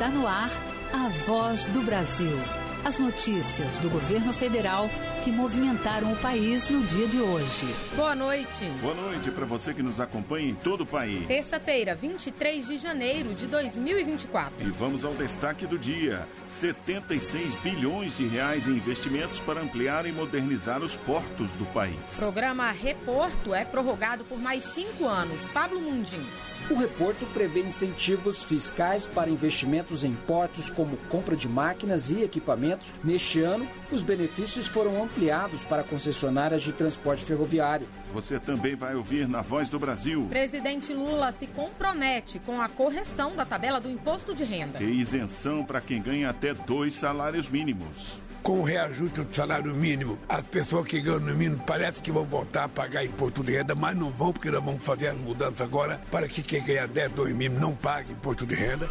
Está no ar a voz do Brasil. As notícias do governo federal que movimentaram o país no dia de hoje. Boa noite. Boa noite para você que nos acompanha em todo o país. Terça-feira, 23 de janeiro de 2024. E vamos ao destaque do dia: 76 bilhões de reais em investimentos para ampliar e modernizar os portos do país. Programa Reporto é prorrogado por mais cinco anos. Pablo Mundim. O reporto prevê incentivos fiscais para investimentos em portos como compra de máquinas e equipamentos. Neste ano, os benefícios foram ampliados para concessionárias de transporte ferroviário. Você também vai ouvir na Voz do Brasil. Presidente Lula se compromete com a correção da tabela do imposto de renda. E isenção para quem ganha até dois salários mínimos com o reajuste do salário mínimo, as pessoas que ganham no mínimo parece que vão voltar a pagar imposto de renda, mas não vão, porque nós vamos fazer as mudanças agora para que quem ganha 10, 2 mínimo não pague imposto de renda.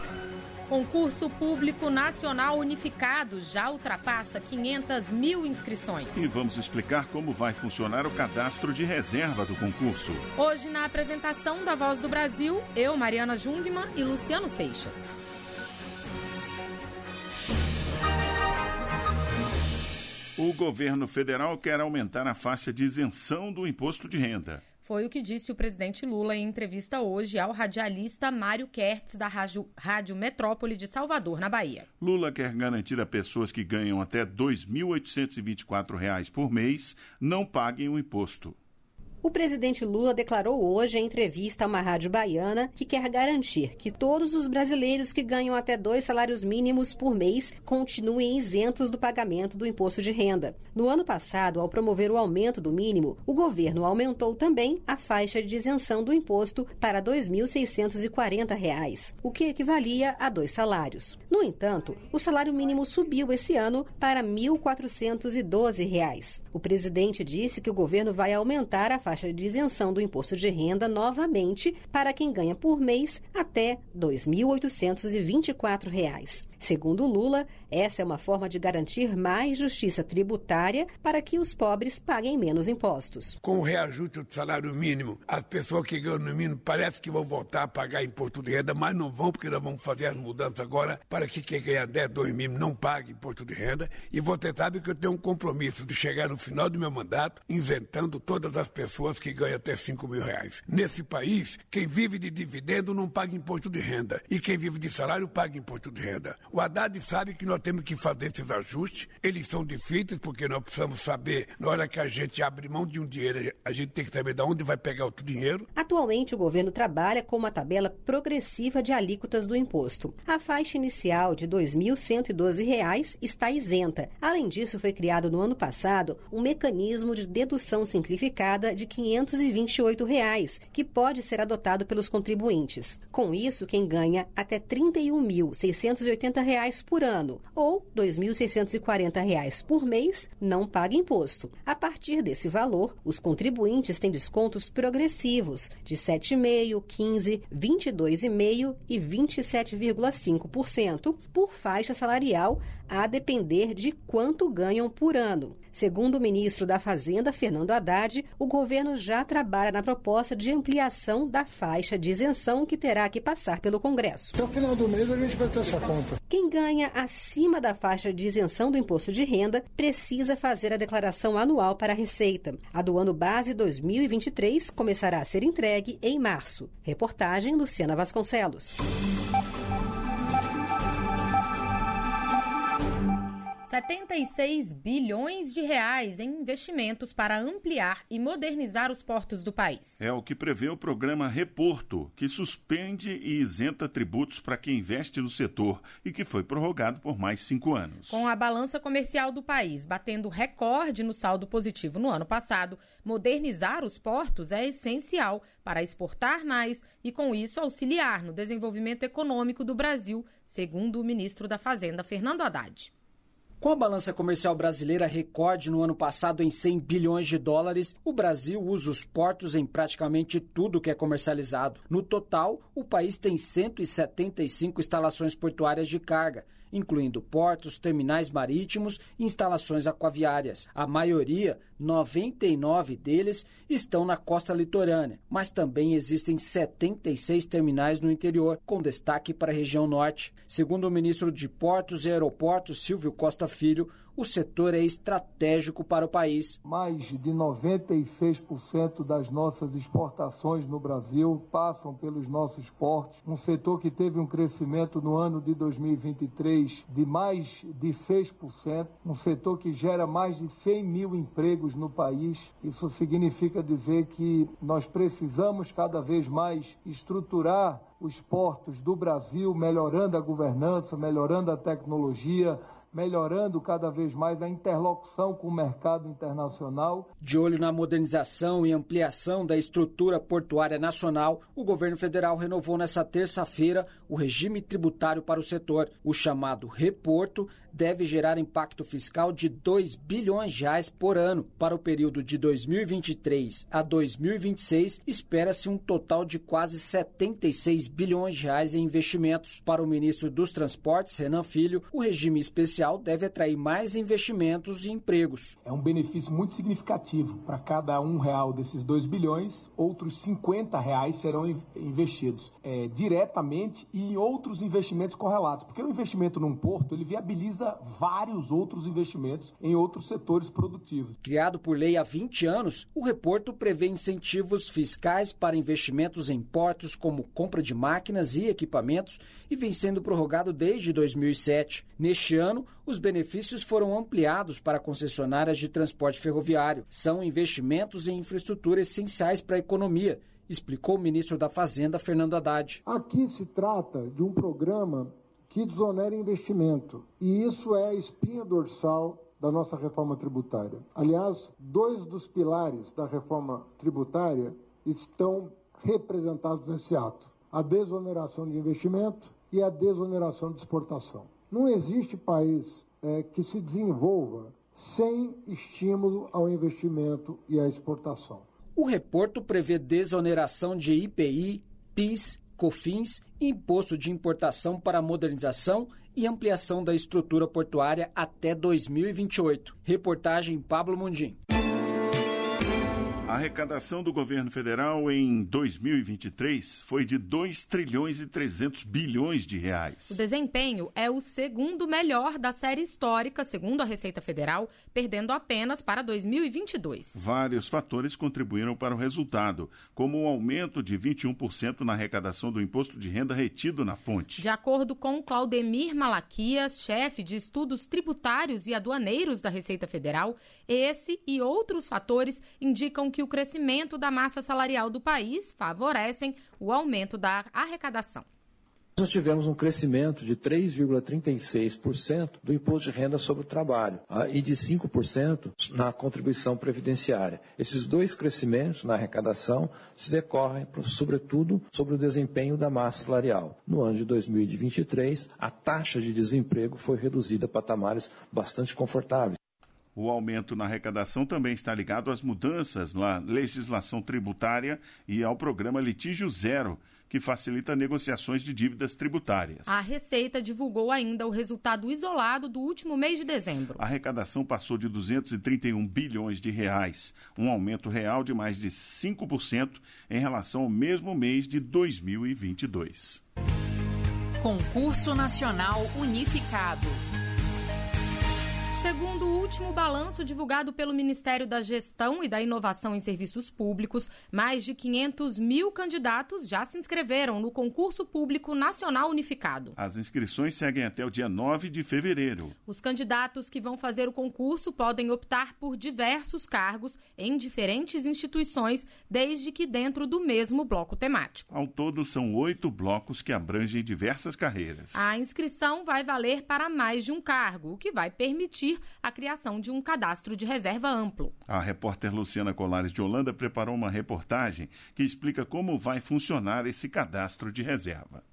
Concurso Público Nacional Unificado já ultrapassa 500 mil inscrições. E vamos explicar como vai funcionar o cadastro de reserva do concurso. Hoje, na apresentação da Voz do Brasil, eu, Mariana Jungmann e Luciano Seixas. O governo federal quer aumentar a faixa de isenção do imposto de renda. Foi o que disse o presidente Lula em entrevista hoje ao radialista Mário Kertz, da Rádio, Rádio Metrópole de Salvador, na Bahia. Lula quer garantir a pessoas que ganham até R$ 2.824 por mês não paguem o imposto. O presidente Lula declarou hoje em entrevista a uma rádio baiana que quer garantir que todos os brasileiros que ganham até dois salários mínimos por mês continuem isentos do pagamento do imposto de renda. No ano passado, ao promover o aumento do mínimo, o governo aumentou também a faixa de isenção do imposto para R$ 2.640, o que equivalia a dois salários. No entanto, o salário mínimo subiu esse ano para R$ 1.412. O presidente disse que o governo vai aumentar a faixa de isenção do imposto de renda novamente para quem ganha por mês até R$ 2.824. Segundo Lula, essa é uma forma de garantir mais justiça tributária para que os pobres paguem menos impostos. Com o reajuste do salário mínimo, as pessoas que ganham no mínimo parece que vão voltar a pagar imposto de renda, mas não vão, porque nós vamos fazer as mudanças agora para que quem ganha 10, 2 mínimo não pague imposto de renda. E você sabe que eu tenho um compromisso de chegar no final do meu mandato isentando todas as pessoas que ganham até 5 mil reais. Nesse país, quem vive de dividendo não paga imposto de renda. E quem vive de salário paga imposto de renda. O Haddad sabe que nós temos que fazer esses ajustes. Eles são difíceis porque nós precisamos saber, na hora que a gente abre mão de um dinheiro, a gente tem que saber de onde vai pegar outro dinheiro. Atualmente, o governo trabalha com uma tabela progressiva de alíquotas do imposto. A faixa inicial de R$ 2.112 está isenta. Além disso, foi criado no ano passado um mecanismo de dedução simplificada de 528 reais, que pode ser adotado pelos contribuintes. Com isso, quem ganha até R$ 31.680 reais por ano ou 2.640 reais por mês não paga imposto. A partir desse valor, os contribuintes têm descontos progressivos de 7,5%, 15%, 22,5% e 27,5% por faixa salarial, a depender de quanto ganham por ano. Segundo o ministro da Fazenda, Fernando Haddad, o governo já trabalha na proposta de ampliação da faixa de isenção que terá que passar pelo Congresso. Até o final do mês a gente vai ter essa conta. Quem ganha acima da faixa de isenção do imposto de renda precisa fazer a declaração anual para a Receita. A do ano base 2023 começará a ser entregue em março. Reportagem Luciana Vasconcelos. 76 bilhões de reais em investimentos para ampliar e modernizar os portos do país. É o que prevê o programa Reporto, que suspende e isenta tributos para quem investe no setor e que foi prorrogado por mais cinco anos. Com a balança comercial do país batendo recorde no saldo positivo no ano passado, modernizar os portos é essencial para exportar mais e, com isso, auxiliar no desenvolvimento econômico do Brasil, segundo o ministro da Fazenda, Fernando Haddad. Com a balança comercial brasileira recorde no ano passado em 100 bilhões de dólares, o Brasil usa os portos em praticamente tudo que é comercializado. No total, o país tem 175 instalações portuárias de carga, incluindo portos, terminais marítimos e instalações aquaviárias. A maioria, 99 deles, estão na costa litorânea, mas também existem 76 terminais no interior, com destaque para a região norte. Segundo o ministro de Portos e Aeroportos, Silvio Costa Filho, o setor é estratégico para o país. Mais de 96% das nossas exportações no Brasil passam pelos nossos portos. Um setor que teve um crescimento no ano de 2023 de mais de 6%. Um setor que gera mais de 100 mil empregos no país. Isso significa dizer que nós precisamos cada vez mais estruturar os portos do Brasil, melhorando a governança, melhorando a tecnologia, melhorando cada vez mais a interlocução com o mercado internacional. De olho na modernização e ampliação da estrutura portuária nacional, o governo federal renovou nesta terça-feira o regime tributário para o setor. O chamado reporto deve gerar impacto fiscal de 2 bilhões de reais por ano. Para o período de 2023 a 2026, espera-se um total de quase 76 bilhões de reais em investimentos. Para o ministro dos Transportes, Renan Filho, o regime especial deve atrair mais investimentos e empregos. É um benefício muito significativo. Para cada um real desses 2 bilhões, outros 50 reais serão investidos é, diretamente e em outros investimentos correlatos. Porque o investimento num porto, ele viabiliza vários outros investimentos em outros setores produtivos. Criado por lei há 20 anos, o reporto prevê incentivos fiscais para investimentos em portos como compra de máquinas e equipamentos e vem sendo prorrogado desde 2007. Neste ano, os benefícios foram ampliados para concessionárias de transporte ferroviário. São investimentos em infraestrutura essenciais para a economia explicou o ministro da Fazenda, Fernando Haddad. Aqui se trata de um programa que desonera investimento. E isso é a espinha dorsal da nossa reforma tributária. Aliás, dois dos pilares da reforma tributária estão representados nesse ato: a desoneração de investimento e a desoneração de exportação. Não existe país é, que se desenvolva sem estímulo ao investimento e à exportação. O reporto prevê desoneração de IPI, PIS COFINS e Imposto de Importação para Modernização e Ampliação da Estrutura Portuária até 2028. Reportagem Pablo Mundim. A arrecadação do governo federal em 2023 foi de 2 trilhões e 300 bilhões de reais. O desempenho é o segundo melhor da série histórica, segundo a Receita Federal, perdendo apenas para 2022. Vários fatores contribuíram para o resultado, como o aumento de 21% na arrecadação do imposto de renda retido na fonte. De acordo com Claudemir Malaquias, chefe de estudos tributários e aduaneiros da Receita Federal, esse e outros fatores indicam que que o crescimento da massa salarial do país favorecem o aumento da arrecadação. Nós tivemos um crescimento de 3,36% do imposto de renda sobre o trabalho ah, e de 5% na contribuição previdenciária. Esses dois crescimentos na arrecadação se decorrem, sobretudo, sobre o desempenho da massa salarial. No ano de 2023, a taxa de desemprego foi reduzida a patamares bastante confortáveis. O aumento na arrecadação também está ligado às mudanças na legislação tributária e ao programa Litígio Zero, que facilita negociações de dívidas tributárias. A Receita divulgou ainda o resultado isolado do último mês de dezembro. A arrecadação passou de 231 bilhões de reais, um aumento real de mais de 5% em relação ao mesmo mês de 2022. Concurso Nacional Unificado. Segundo o último balanço divulgado pelo Ministério da Gestão e da Inovação em Serviços Públicos, mais de 500 mil candidatos já se inscreveram no Concurso Público Nacional Unificado. As inscrições seguem até o dia 9 de fevereiro. Os candidatos que vão fazer o concurso podem optar por diversos cargos em diferentes instituições, desde que dentro do mesmo bloco temático. Ao todo, são oito blocos que abrangem diversas carreiras. A inscrição vai valer para mais de um cargo, o que vai permitir permitir a criação de um cadastro de reserva amplo. A repórter Luciana Colares de Holanda preparou uma reportagem que explica como vai funcionar esse cadastro de reserva.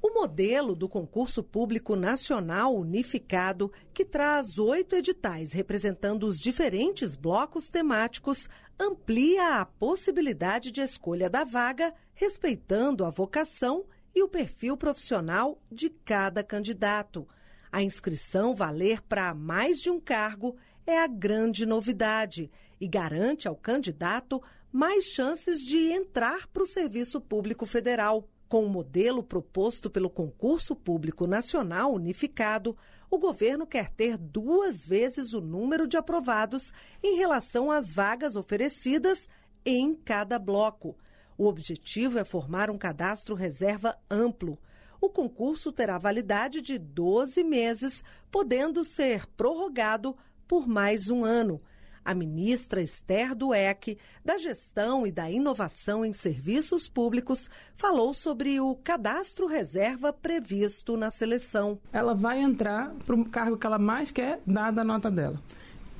O modelo do concurso público nacional unificado, que traz oito editais representando os diferentes blocos temáticos, amplia a possibilidade de escolha da vaga, respeitando a vocação e o perfil profissional de cada candidato. A inscrição valer para mais de um cargo é a grande novidade e garante ao candidato mais chances de entrar para o Serviço Público Federal. Com o modelo proposto pelo Concurso Público Nacional Unificado, o governo quer ter duas vezes o número de aprovados em relação às vagas oferecidas em cada bloco. O objetivo é formar um cadastro reserva amplo. O concurso terá validade de 12 meses, podendo ser prorrogado por mais um ano. A ministra Esther Dueck, da Gestão e da Inovação em Serviços Públicos, falou sobre o cadastro reserva previsto na seleção. Ela vai entrar para o cargo que ela mais quer, dada a nota dela.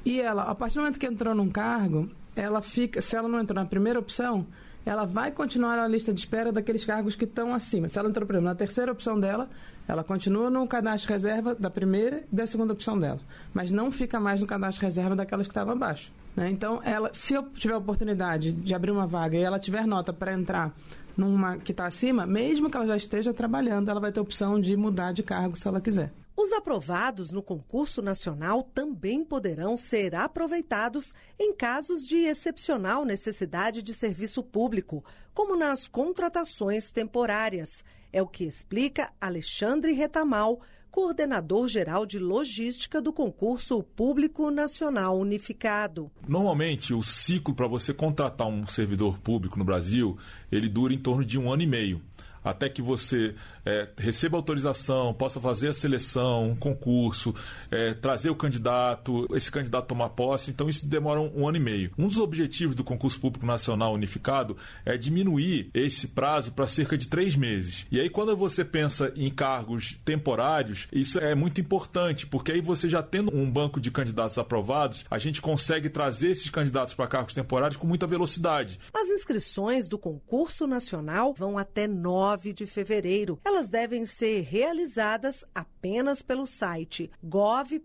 E ela, a partir do momento que entrou num cargo, ela fica, se ela não entrou na primeira opção, ela vai continuar na lista de espera daqueles cargos que estão acima. Se ela entrou, por exemplo, na terceira opção dela, ela continua no cadastro reserva da primeira e da segunda opção dela, mas não fica mais no cadastro reserva daquelas que estavam abaixo. Né? Então, ela, se eu tiver a oportunidade de abrir uma vaga e ela tiver nota para entrar numa que está acima, mesmo que ela já esteja trabalhando, ela vai ter opção de mudar de cargo se ela quiser. Os aprovados no concurso nacional também poderão ser aproveitados em casos de excepcional necessidade de serviço público, como nas contratações temporárias. É o que explica Alexandre Retamal, coordenador geral de logística do concurso público nacional unificado. Normalmente, o ciclo para você contratar um servidor público no Brasil, ele dura em torno de um ano e meio até que você é, receba autorização, possa fazer a seleção, um concurso, é, trazer o candidato, esse candidato tomar posse. Então, isso demora um, um, ano e meio. Um dos objetivos do concurso público nacional unificado é diminuir esse prazo para cerca de três meses. E aí, quando você pensa em cargos temporários, isso é muito importante, porque aí você já tendo um banco de candidatos aprovados, a gente consegue trazer esses candidatos para cargos temporários com muita velocidade. As inscrições do concurso nacional vão até 9 de fevereiro. Elas devem ser realizadas apenas pelo site gov.br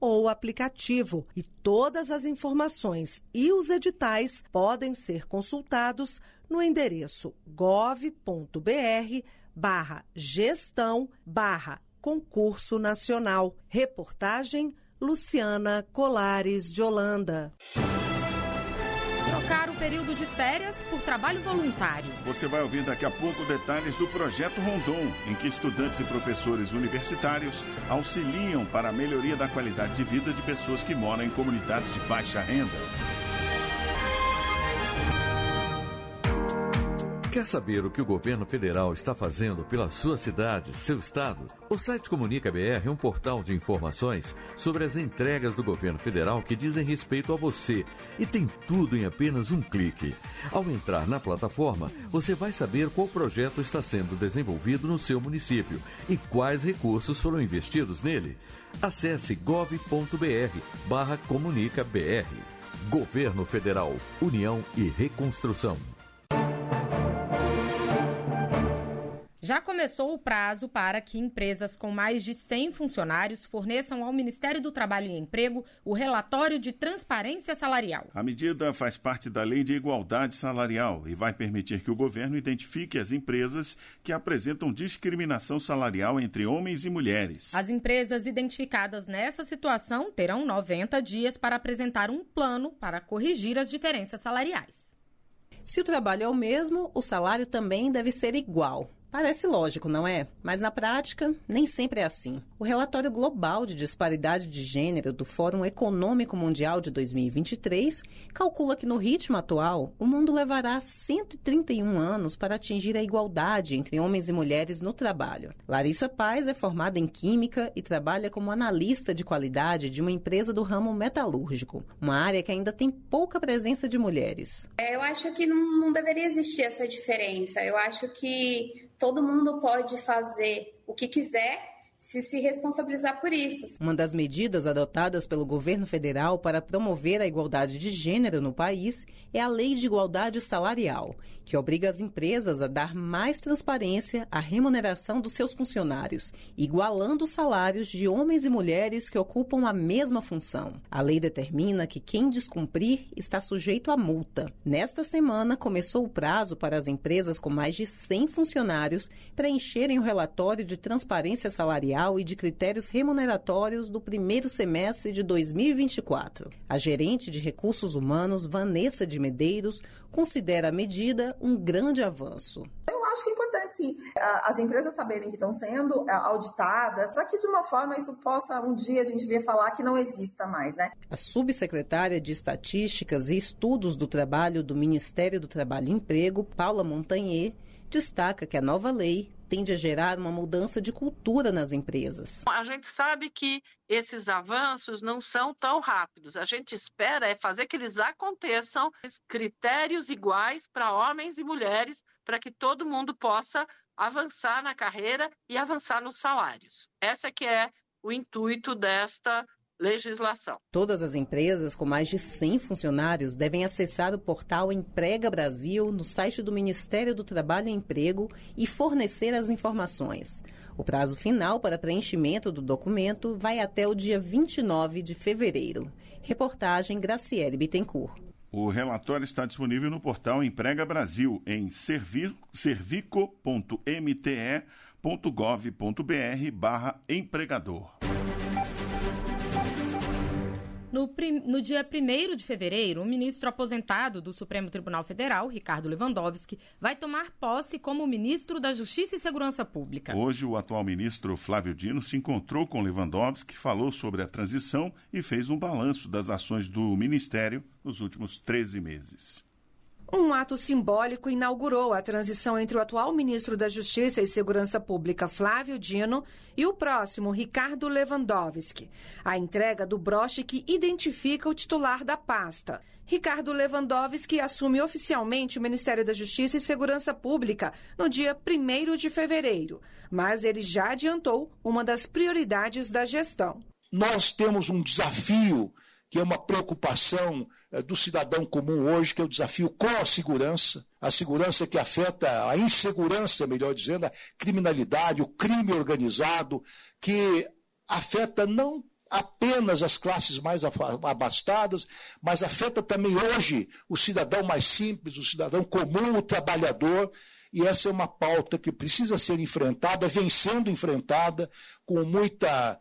ou aplicativo. E todas as informações e os editais podem ser consultados no endereço gov.br barra gestão barra concurso nacional. Reportagem Luciana Colares de Holanda trocar o período de férias por trabalho voluntário. Você vai ouvir daqui a pouco detalhes do projeto Rondon, em que estudantes e professores universitários auxiliam para a melhoria da qualidade de vida de pessoas que moram em comunidades de baixa renda. Quer saber o que o governo federal está fazendo pela sua cidade, seu estado? O site Comunica BR é um portal de informações sobre as entregas do governo federal que dizem respeito a você e tem tudo em apenas um clique. Ao entrar na plataforma, você vai saber qual projeto está sendo desenvolvido no seu município e quais recursos foram investidos nele. Acesse gov.br barra Comunica BR. Governo Federal, União e Reconstrução. Já começou o prazo para que empresas com mais de 100 funcionários forneçam ao Ministério do Trabalho e Emprego o relatório de transparência salarial. A medida faz parte da Lei de Igualdade Salarial e vai permitir que o governo identifique as empresas que apresentam discriminação salarial entre homens e mulheres. As empresas identificadas nessa situação terão 90 dias para apresentar um plano para corrigir as diferenças salariais. Se o trabalho é o mesmo, o salário também deve ser igual. Parece lógico, não é? Mas na prática, nem sempre é assim. O relatório global de disparidade de gênero do Fórum Econômico Mundial de 2023 calcula que no ritmo atual, o mundo levará 131 anos para atingir a igualdade entre homens e mulheres no trabalho. Larissa Paz é formada em Química e trabalha como analista de qualidade de uma empresa do ramo metalúrgico, uma área que ainda tem pouca presença de mulheres. É, eu acho que não, não deveria existir essa diferença. Eu acho que todo mundo pode fazer o que quiser se se responsabilizar por isso. Uma das medidas adotadas pelo governo federal para promover a igualdade de gênero no país é a Lei de Igualdade Salarial, que obriga as empresas a dar mais transparência à remuneração dos seus funcionários, igualando os salários de homens e mulheres que ocupam a mesma função. A lei determina que quem descumprir está sujeito a multa. Nesta semana, começou o prazo para as empresas com mais de 100 funcionários preencherem o relatório de transparência salarial e de critérios remuneratórios do primeiro semestre de 2024. A gerente de recursos humanos, Vanessa de Medeiros, considera a medida um grande avanço. Eu acho que é importante, sim, as empresas saberem que estão sendo auditadas, para que de uma forma isso possa um dia a gente vir falar que não exista mais, né? A subsecretária de Estatísticas e Estudos do Trabalho do Ministério do Trabalho e Emprego, Paula Montagnier, destaca que a nova lei tende a gerar uma mudança de cultura nas empresas. A gente sabe que esses avanços não são tão rápidos. A gente espera é fazer que eles aconteçam, critérios iguais para homens e mulheres, para que todo mundo possa avançar na carreira e avançar nos salários. Essa que é o intuito desta legislação. Todas as empresas com mais de 100 funcionários devem acessar o portal Emprega Brasil no site do Ministério do Trabalho e Emprego e fornecer as informações. O prazo final para preenchimento do documento vai até o dia 29 de fevereiro. Reportagem Graciele Bittencourt. O relatório está disponível no portal Emprega Brasil em servico.mte.gov.br barra empregador. No, no, dia 1 de fevereiro, o ministro aposentado do Supremo Tribunal Federal, Ricardo Lewandowski, vai tomar posse como ministro da Justiça e Segurança Pública. Hoje, o atual ministro Flávio Dino se encontrou com Lewandowski, falou sobre a transição e fez um balanço das ações do ministério nos últimos 13 meses. Um ato simbólico inaugurou a transição entre o atual ministro da Justiça e Segurança Pública, Flávio Dino, e o próximo, Ricardo Lewandowski. A entrega do broche que identifica o titular da pasta. Ricardo Lewandowski assume oficialmente o Ministério da Justiça e Segurança Pública no dia 1 de fevereiro, mas ele já adiantou uma das prioridades da gestão. Nós temos um desafio que é uma preocupação eh, do cidadão comum hoje, que é o desafio com a segurança, a segurança que afeta a insegurança, melhor dizendo, a criminalidade, o crime organizado, que afeta não apenas as classes mais abastadas, mas afeta também hoje o cidadão mais simples, o cidadão comum, o trabalhador. E essa é uma pauta que precisa ser enfrentada, vem sendo enfrentada com muita,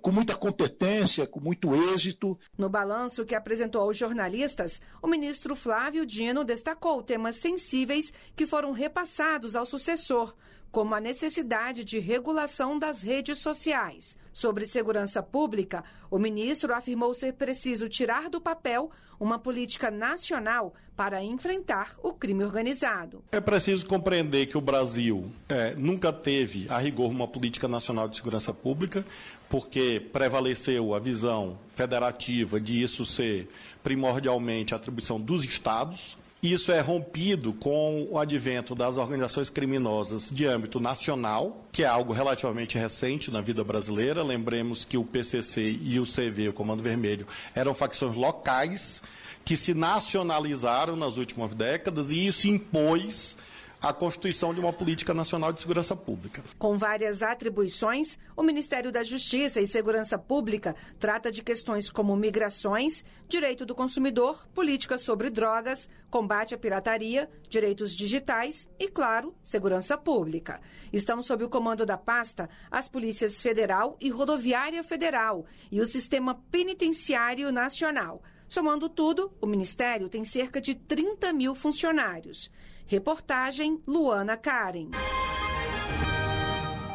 com muita competência, com muito êxito. No balanço que apresentou aos jornalistas, o ministro Flávio Dino destacou temas sensíveis que foram repassados ao sucessor, como a necessidade de regulação das redes sociais. Sobre segurança pública, o ministro afirmou ser preciso tirar do papel uma política nacional para enfrentar o crime organizado. É preciso compreender que o Brasil é, nunca teve, a rigor, uma política nacional de segurança pública, porque prevaleceu a visão federativa de isso ser primordialmente a atribuição dos estados. Isso é rompido com o advento das organizações criminosas de âmbito nacional, que é algo relativamente recente na vida brasileira. Lembremos que o PCC e o CV, o Comando Vermelho, eram facções locais que se nacionalizaram nas últimas décadas e isso impôs a constituição de uma política nacional de segurança pública. Com várias atribuições, o Ministério da Justiça e Segurança Pública trata de questões como migrações, direito do consumidor, políticas sobre drogas, combate à pirataria, direitos digitais e, claro, segurança pública. Estão sob o comando da pasta as polícias federal e rodoviária federal e o sistema penitenciário nacional. Somando tudo, o Ministério tem cerca de 30 mil funcionários. Reportagem Luana Karen.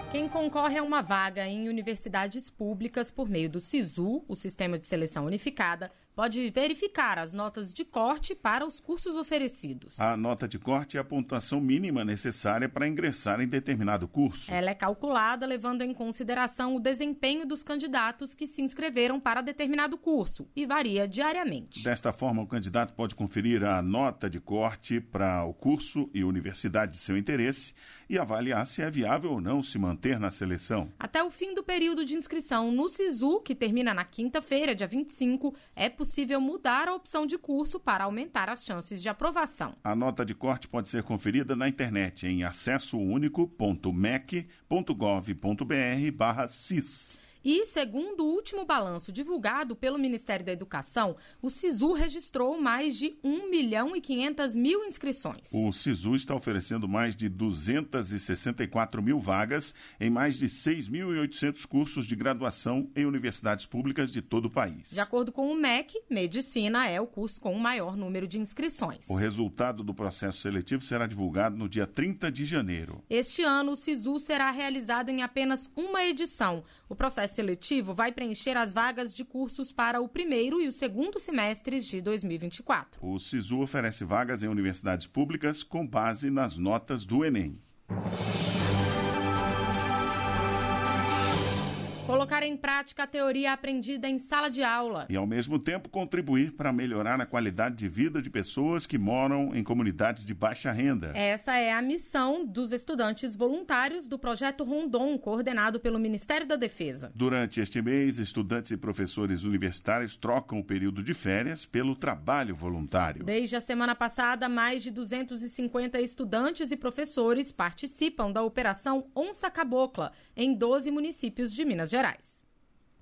Quem concorre a uma vaga em universidades públicas por meio do SISU, o Sistema de Seleção Unificada, pode verificar as notas de corte para os cursos oferecidos. A nota de corte é a pontuação mínima necessária para ingressar em determinado curso. Ela é calculada levando em consideração o desempenho dos candidatos que se inscreveram para determinado curso e varia diariamente. Desta forma, o candidato pode conferir a nota de corte para o curso e universidade de seu interesse e avaliar se é viável ou não se manter na seleção. Até o fim do período de inscrição no SISU, que termina na quinta-feira, dia 25, é possível mudar a opção de curso para aumentar as chances de aprovação. A nota de corte pode ser conferida na internet em acessounico.mec.gov.br/cis. E, segundo o último balanço divulgado pelo Ministério da Educação, o SISU registrou mais de 1 milhão e 500 mil inscrições. O SISU está oferecendo mais de 264 mil vagas em mais de 6.800 cursos de graduação em universidades públicas de todo o país. De acordo com o MEC, Medicina é o curso com o maior número de inscrições. O resultado do processo seletivo será divulgado no dia 30 de janeiro. Este ano, o SISU será realizado em apenas uma edição. O processo seletivo vai preencher as vagas de cursos para o primeiro e o segundo semestres de 2024. O SISU oferece vagas em universidades públicas com base nas notas do Enem. Colocar em prática a teoria aprendida em sala de aula. E, ao mesmo tempo, contribuir para melhorar a qualidade de vida de pessoas que moram em comunidades de baixa renda. Essa é a missão dos estudantes voluntários do projeto Rondon, coordenado pelo Ministério da Defesa. Durante este mês, estudantes e professores universitários trocam o período de férias pelo trabalho voluntário. Desde a semana passada, mais de 250 estudantes e professores participam da Operação Onça Cabocla em 12 municípios de Minas Gerais.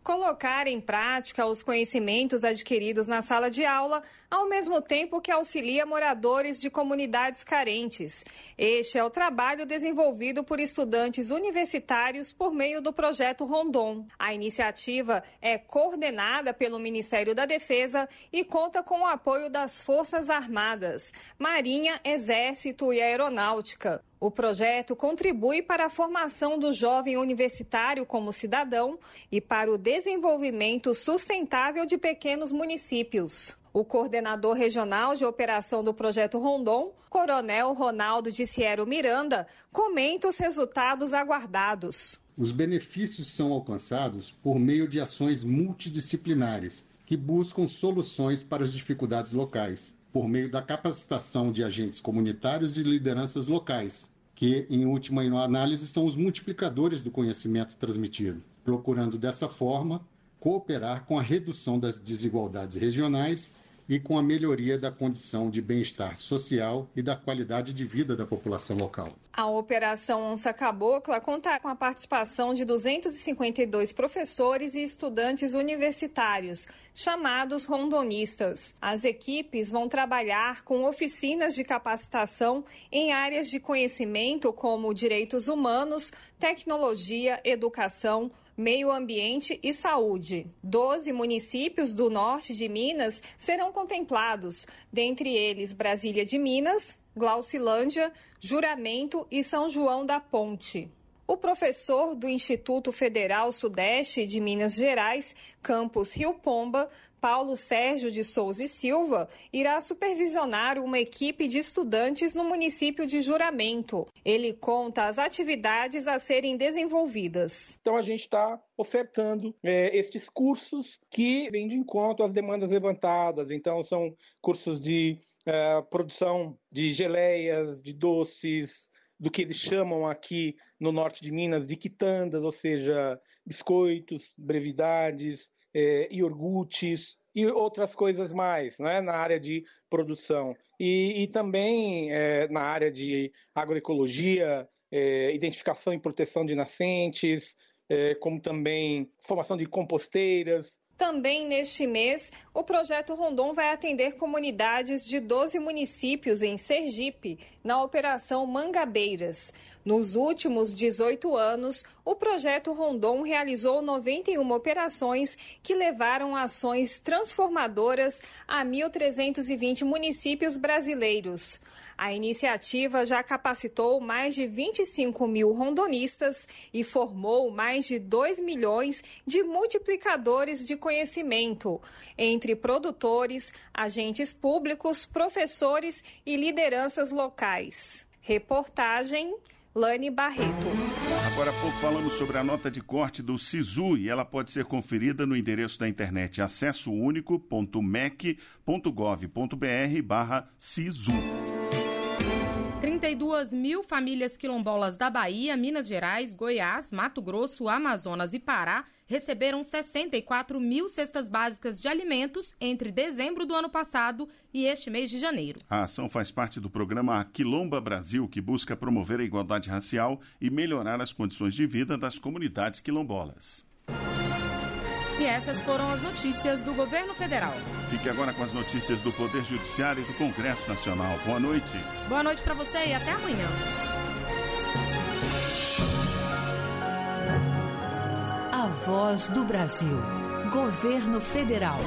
Colocar em prática os conhecimentos adquiridos na sala de aula, ao mesmo tempo que auxilia moradores de comunidades carentes. Este é o trabalho desenvolvido por estudantes universitários por meio do projeto Rondon. A iniciativa é coordenada pelo Ministério da Defesa e conta com o apoio das Forças Armadas, Marinha, Exército e Aeronáutica. O projeto contribui para a formação do jovem universitário como cidadão e para o desenvolvimento sustentável de pequenos municípios. O coordenador regional de operação do projeto Rondon, Coronel Ronaldo de Ciero Miranda, comenta os resultados aguardados. Os benefícios são alcançados por meio de ações multidisciplinares que buscam soluções para as dificuldades locais por meio da capacitação de agentes comunitários e lideranças locais, que, em última análise, são os multiplicadores do conhecimento transmitido, procurando dessa forma cooperar com a redução das desigualdades regionais e com a melhoria da condição de bem-estar social e da qualidade de vida da população local. A Operação Onça Cabocla conta com a participação de 252 professores e estudantes universitários, chamados rondonistas. As equipes vão trabalhar com oficinas de capacitação em áreas de conhecimento como direitos humanos, tecnologia, educação, meio ambiente e saúde. Doze municípios do norte de Minas serão contemplados, dentre eles Brasília de Minas, Glaucilândia, Juramento e São João da Ponte. O professor do Instituto Federal Sudeste de Minas Gerais, campus Rio Pomba, Paulo Sérgio de Souza e Silva, irá supervisionar uma equipe de estudantes no município de Juramento. Ele conta as atividades a serem desenvolvidas. Então, a gente está ofertando é, estes cursos que vêm de encontro às demandas levantadas. Então, são cursos de é, produção de geleias, de doces, do que eles chamam aqui no norte de Minas de quitandas, ou seja, biscoitos, brevidades, é, iogurtes e outras coisas mais né, na área de produção. E, e também é, na área de agroecologia, é, identificação e proteção de nascentes, é, como também formação de composteiras, também neste mês, o projeto Rondon vai atender comunidades de 12 municípios em Sergipe, na Operação Mangabeiras. Nos últimos 18 anos, o projeto Rondon realizou 91 operações que levaram ações transformadoras a 1.320 municípios brasileiros. A iniciativa já capacitou mais de 25 mil rondonistas e formou mais de 2 milhões de multiplicadores de conhecimento entre produtores, agentes públicos, professores e lideranças locais. Reportagem Lane Barreto. Agora há pouco falamos sobre a nota de corte do SISU e ela pode ser conferida no endereço da internet acessounico.mec.gov.br barra SISU. 32 mil famílias quilombolas da Bahia, Minas Gerais, Goiás, Mato Grosso, Amazonas e Pará receberam 64 mil cestas básicas de alimentos entre dezembro do ano passado e este mês de janeiro. A ação faz parte do programa Quilomba Brasil, que busca promover a igualdade racial e melhorar as condições de vida das comunidades quilombolas. E essas foram as notícias do governo federal. Fique agora com as notícias do Poder Judiciário e do Congresso Nacional. Boa noite. Boa noite para você e até amanhã. A voz do Brasil. Governo Federal.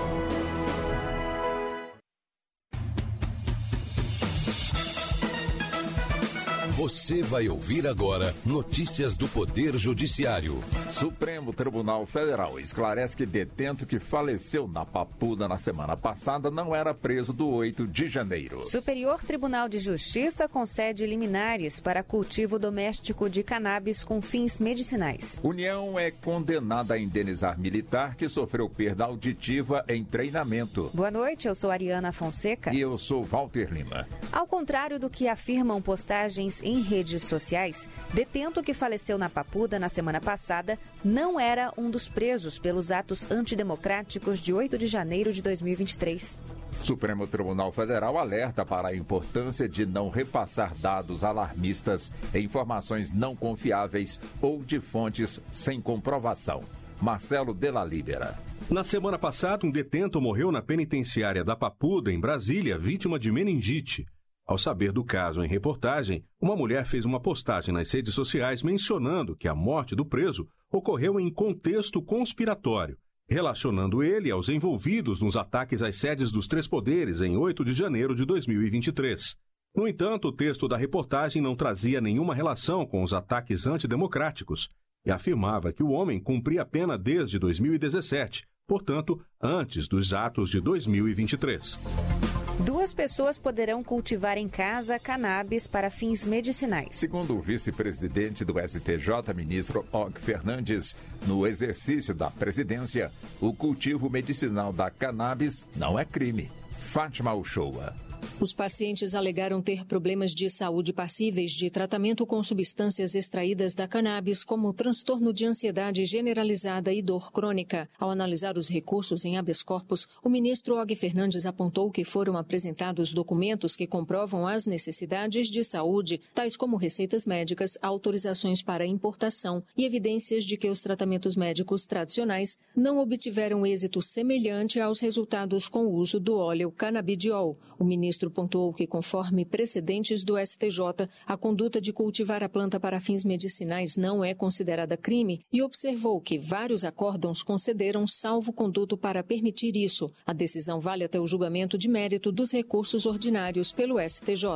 Você vai ouvir agora notícias do Poder Judiciário. Supremo Tribunal Federal esclarece que detento que faleceu na Papuda na semana passada não era preso do 8 de janeiro. Superior Tribunal de Justiça concede liminares para cultivo doméstico de cannabis com fins medicinais. União é condenada a indenizar militar que sofreu perda auditiva em treinamento. Boa noite, eu sou Ariana Fonseca. E eu sou Walter Lima. Ao contrário do que afirmam postagens em redes sociais, detento que faleceu na Papuda na semana passada não era um dos presos pelos atos antidemocráticos de 8 de janeiro de 2023. Supremo Tribunal Federal alerta para a importância de não repassar dados alarmistas e informações não confiáveis ou de fontes sem comprovação. Marcelo Della Libera. Na semana passada, um detento morreu na penitenciária da Papuda, em Brasília, vítima de meningite. Ao saber do caso em reportagem, uma mulher fez uma postagem nas redes sociais mencionando que a morte do preso ocorreu em contexto conspiratório, relacionando ele aos envolvidos nos ataques às sedes dos três poderes em 8 de janeiro de 2023. No entanto, o texto da reportagem não trazia nenhuma relação com os ataques antidemocráticos e afirmava que o homem cumpria a pena desde 2017, portanto, antes dos atos de 2023. Duas pessoas poderão cultivar em casa cannabis para fins medicinais. Segundo o vice-presidente do STJ, ministro Og Fernandes, no exercício da presidência, o cultivo medicinal da cannabis não é crime. Fátima Uchoa. Os pacientes alegaram ter problemas de saúde passíveis de tratamento com substâncias extraídas da cannabis, como transtorno de ansiedade generalizada e dor crônica. Ao analisar os recursos em habeas corpus, o ministro Og Fernandes apontou que foram apresentados documentos que comprovam as necessidades de saúde, tais como receitas médicas, autorizações para importação e evidências de que os tratamentos médicos tradicionais não obtiveram êxito semelhante aos resultados com o uso do óleo canabidiol. O ministro pontuou que, conforme precedentes do STJ, a conduta de cultivar a planta para fins medicinais não é considerada crime e observou que vários acórdãos concederam salvo-conduto para permitir isso. A decisão vale até o julgamento de mérito dos recursos ordinários pelo STJ.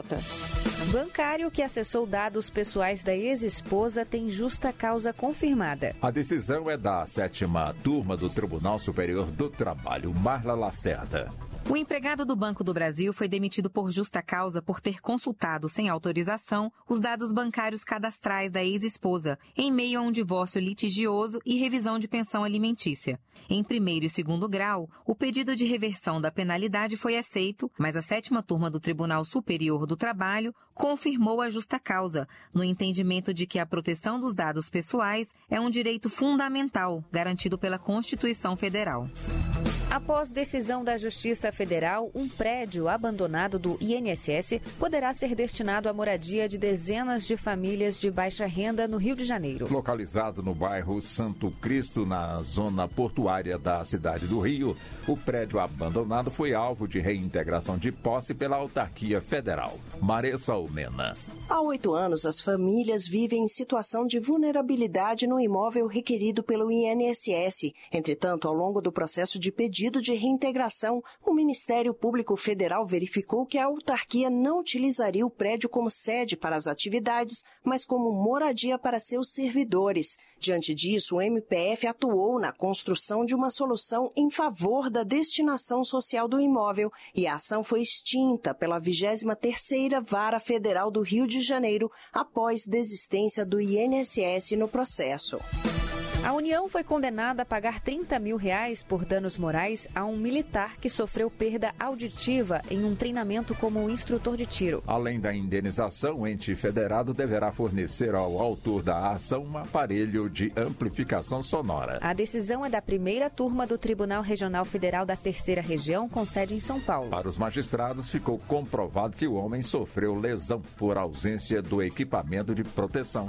Bancário que acessou dados pessoais da ex-esposa tem justa causa confirmada. A decisão é da sétima turma do Tribunal Superior do Trabalho, Marla Lacerda. O empregado do Banco do Brasil foi demitido por justa causa por ter consultado sem autorização os dados bancários cadastrais da ex-esposa, em meio a um divórcio litigioso e revisão de pensão alimentícia. Em primeiro e segundo grau, o pedido de reversão da penalidade foi aceito, mas a sétima turma do Tribunal Superior do Trabalho confirmou a justa causa, no entendimento de que a proteção dos dados pessoais é um direito fundamental garantido pela Constituição Federal. Após decisão da Justiça Federal, um prédio abandonado do INSS poderá ser destinado à moradia de dezenas de famílias de baixa renda no Rio de Janeiro. Localizado no bairro Santo Cristo, na zona portuária da cidade do Rio, o prédio abandonado foi alvo de reintegração de posse pela autarquia federal. Maressa Almena. Há oito anos, as famílias vivem em situação de vulnerabilidade no imóvel requerido pelo INSS. Entretanto, ao longo do processo de pedido de reintegração, o Ministério Público Federal verificou que a autarquia não utilizaria o prédio como sede para as atividades, mas como moradia para seus servidores. Diante disso, o MPF atuou na construção de uma solução em favor da destinação social do imóvel e a ação foi extinta pela 23ª Vara Federal do Rio de Janeiro após desistência do INSS no processo. A União foi condenada a pagar 30 mil reais por danos morais a um militar que sofreu perda auditiva em um treinamento como instrutor de tiro. Além da indenização, o ente federado deverá fornecer ao autor da ação um aparelho de amplificação sonora. A decisão é da primeira turma do Tribunal Regional Federal da Terceira Região, com sede em São Paulo. Para os magistrados, ficou comprovado que o homem sofreu lesão por ausência do equipamento de proteção.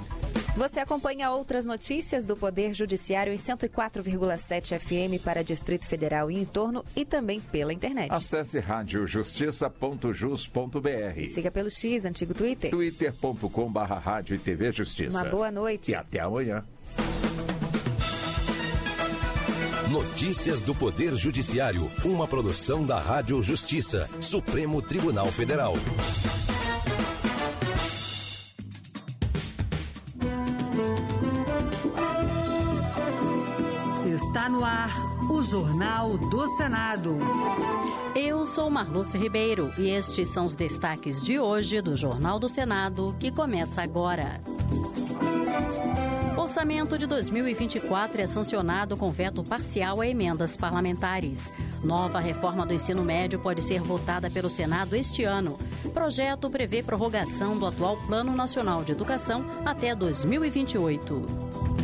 Você acompanha outras notícias do Poder Judiciário Judiciário em 104,7 FM para Distrito Federal e entorno e também pela internet. Acesse radiojustiça.jus.br. E siga pelo X, antigo Twitter. twitter.com barra rádio e TV Justiça. Uma boa noite. E até amanhã. Notícias do Poder Judiciário, uma produção da Rádio Justiça, Supremo Tribunal Federal. No ar o Jornal do Senado. Eu sou Marluce Ribeiro e estes são os destaques de hoje do Jornal do Senado, que começa agora. Orçamento de 2024 é sancionado com veto parcial a emendas parlamentares. Nova reforma do ensino médio pode ser votada pelo Senado este ano. Projeto prevê prorrogação do atual Plano Nacional de Educação até 2028.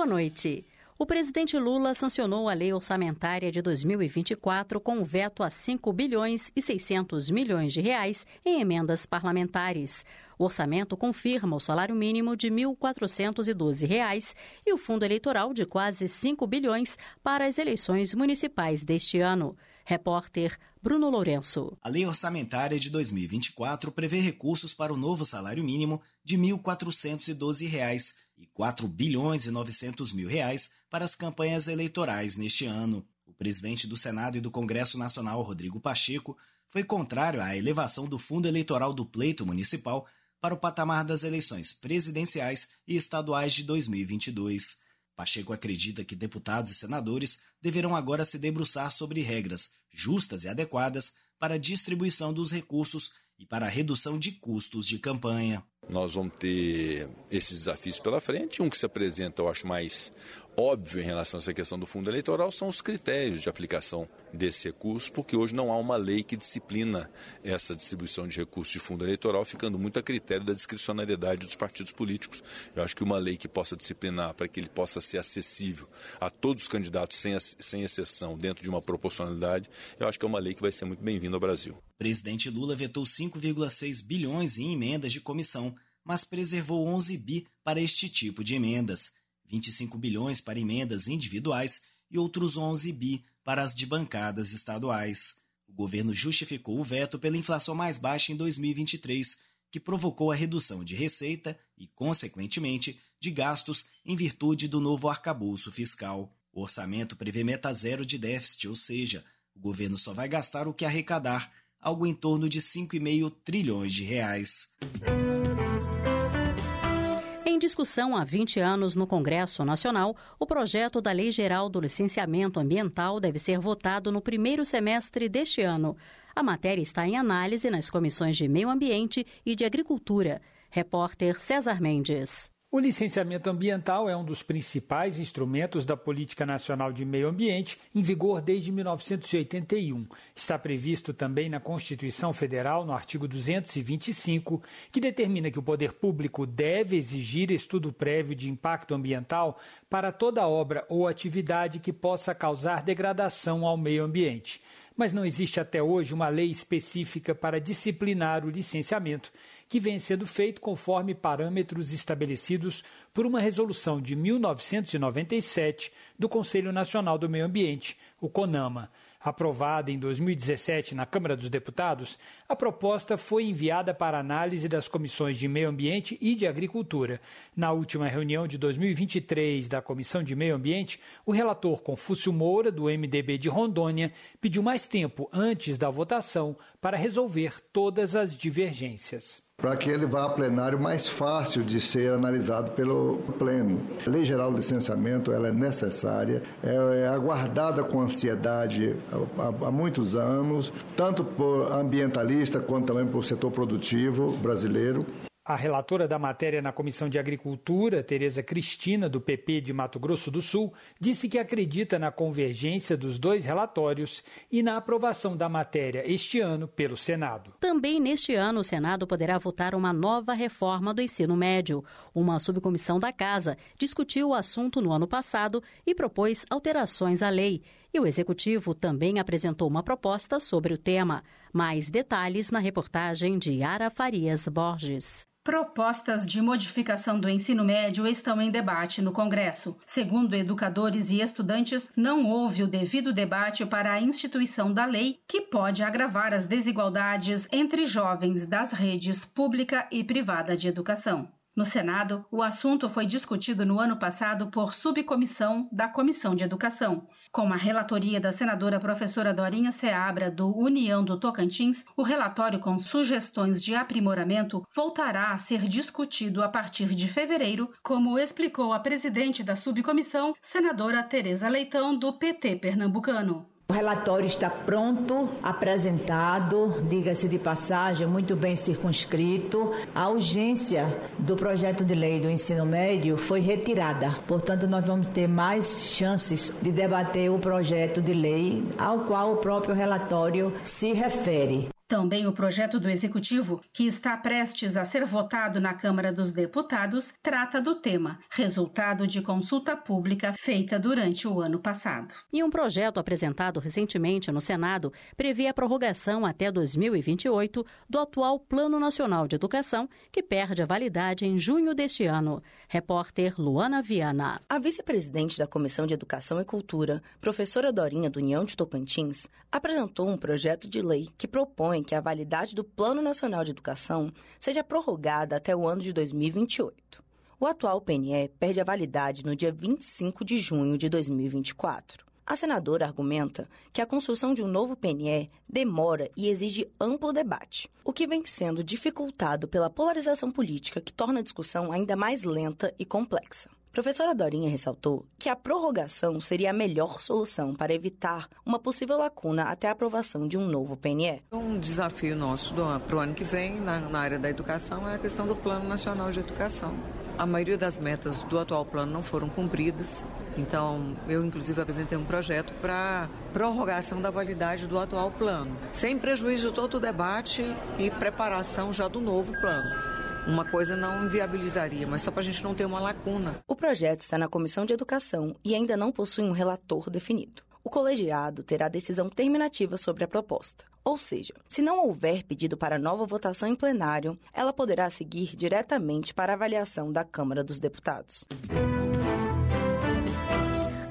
Boa noite. O presidente Lula sancionou a lei orçamentária de 2024 com um veto a 5 bilhões e 600 milhões de reais em emendas parlamentares. O orçamento confirma o salário mínimo de 1.412 reais e o fundo eleitoral de quase 5 bilhões para as eleições municipais deste ano. Repórter Bruno Lourenço. A lei orçamentária de 2024 prevê recursos para o novo salário mínimo de 1.412 reais e 4 bilhões e 900 mil reais para as campanhas eleitorais neste ano. O presidente do Senado e do Congresso Nacional, Rodrigo Pacheco, foi contrário à elevação do fundo eleitoral do pleito municipal para o patamar das eleições presidenciais e estaduais de 2022. Pacheco acredita que deputados e senadores deverão agora se debruçar sobre regras justas e adequadas para a distribuição dos recursos e para a redução de custos de campanha. Nós vamos ter esses desafios pela frente. Um que se apresenta, eu acho, mais óbvio em relação a essa questão do fundo eleitoral são os critérios de aplicação desse recurso, porque hoje não há uma lei que disciplina essa distribuição de recursos de fundo eleitoral, ficando muito a critério da discricionariedade dos partidos políticos. Eu acho que uma lei que possa disciplinar para que ele possa ser acessível a todos os candidatos, sem, sem exceção, dentro de uma proporcionalidade, eu acho que é uma lei que vai ser muito bem-vinda ao Brasil. Presidente Lula vetou 5,6 bilhões em emendas de comissão, mas preservou 11 bi para este tipo de emendas. 25 bilhões para emendas individuais e outros 11 bi para as de bancadas estaduais. O governo justificou o veto pela inflação mais baixa em 2023, que provocou a redução de receita e, consequentemente, de gastos em virtude do novo arcabouço fiscal. O orçamento prevê meta zero de déficit, ou seja, o governo só vai gastar o que arrecadar, algo em torno de 5,5 trilhões de reais discussão há 20 anos no Congresso Nacional, o projeto da Lei Geral do Licenciamento Ambiental deve ser votado no primeiro semestre deste ano. A matéria está em análise nas comissões de Meio Ambiente e de Agricultura. Repórter César Mendes. O licenciamento ambiental é um dos principais instrumentos da Política Nacional de Meio Ambiente, em vigor desde 1981. Está previsto também na Constituição Federal, no artigo 225, que determina que o poder público deve exigir estudo prévio de impacto ambiental para toda obra ou atividade que possa causar degradação ao meio ambiente. Mas não existe até hoje uma lei específica para disciplinar o licenciamento que vem sendo feito conforme parâmetros estabelecidos por uma resolução de 1997 do Conselho Nacional do Meio Ambiente, o CONAMA. Aprovada em 2017 na Câmara dos Deputados, a proposta foi enviada para análise das comissões de Meio Ambiente e de Agricultura. Na última reunião de 2023 da Comissão de Meio Ambiente, o relator Confúcio Moura, do MDB de Rondônia, pediu mais tempo antes da votação para resolver todas as divergências para que ele vá a plenário mais fácil de ser analisado pelo pleno. A Lei Geral do Licenciamento ela é necessária, é, é aguardada com ansiedade há, há muitos anos, tanto por ambientalista quanto também por setor produtivo brasileiro. A relatora da matéria na Comissão de Agricultura, Tereza Cristina, do PP de Mato Grosso do Sul, disse que acredita na convergência dos dois relatórios e na aprovação da matéria este ano pelo Senado. Também neste ano, o Senado poderá votar uma nova reforma do ensino médio. Uma subcomissão da Casa discutiu o assunto no ano passado e propôs alterações à lei. E o Executivo também apresentou uma proposta sobre o tema. Mais detalhes na reportagem de Ara Farias Borges. Propostas de modificação do ensino médio estão em debate no Congresso. Segundo educadores e estudantes, não houve o devido debate para a instituição da lei, que pode agravar as desigualdades entre jovens das redes pública e privada de educação. No Senado, o assunto foi discutido no ano passado por subcomissão da Comissão de Educação. Com a relatoria da senadora professora Dorinha Seabra, do União do Tocantins, o relatório com sugestões de aprimoramento voltará a ser discutido a partir de fevereiro, como explicou a presidente da subcomissão, senadora Tereza Leitão, do PT pernambucano. O relatório está pronto, apresentado, diga-se de passagem, muito bem circunscrito. A urgência do projeto de lei do ensino médio foi retirada. Portanto, nós vamos ter mais chances de debater o projeto de lei ao qual o próprio relatório se refere. Também o projeto do Executivo, que está prestes a ser votado na Câmara dos Deputados, trata do tema, resultado de consulta pública feita durante o ano passado. E um projeto apresentado recentemente no Senado prevê a prorrogação até 2028 do atual Plano Nacional de Educação, que perde a validade em junho deste ano. Repórter Luana Viana. A vice-presidente da Comissão de Educação e Cultura, professora Dorinha do União de Tocantins, apresentou um projeto de lei que propõe que a validade do Plano Nacional de Educação seja prorrogada até o ano de 2028. O atual PNE perde a validade no dia 25 de junho de 2024. A senadora argumenta que a construção de um novo PNE demora e exige amplo debate, o que vem sendo dificultado pela polarização política que torna a discussão ainda mais lenta e complexa. Professora Dorinha ressaltou que a prorrogação seria a melhor solução para evitar uma possível lacuna até a aprovação de um novo PNE. Um desafio nosso para o ano que vem na, na área da educação é a questão do Plano Nacional de Educação. A maioria das metas do atual plano não foram cumpridas, então eu inclusive apresentei um projeto para prorrogação da validade do atual plano, sem prejuízo de todo o debate e preparação já do novo plano uma coisa não inviabilizaria, mas só para a gente não ter uma lacuna. O projeto está na Comissão de Educação e ainda não possui um relator definido. O colegiado terá decisão terminativa sobre a proposta. Ou seja, se não houver pedido para nova votação em plenário, ela poderá seguir diretamente para avaliação da Câmara dos Deputados.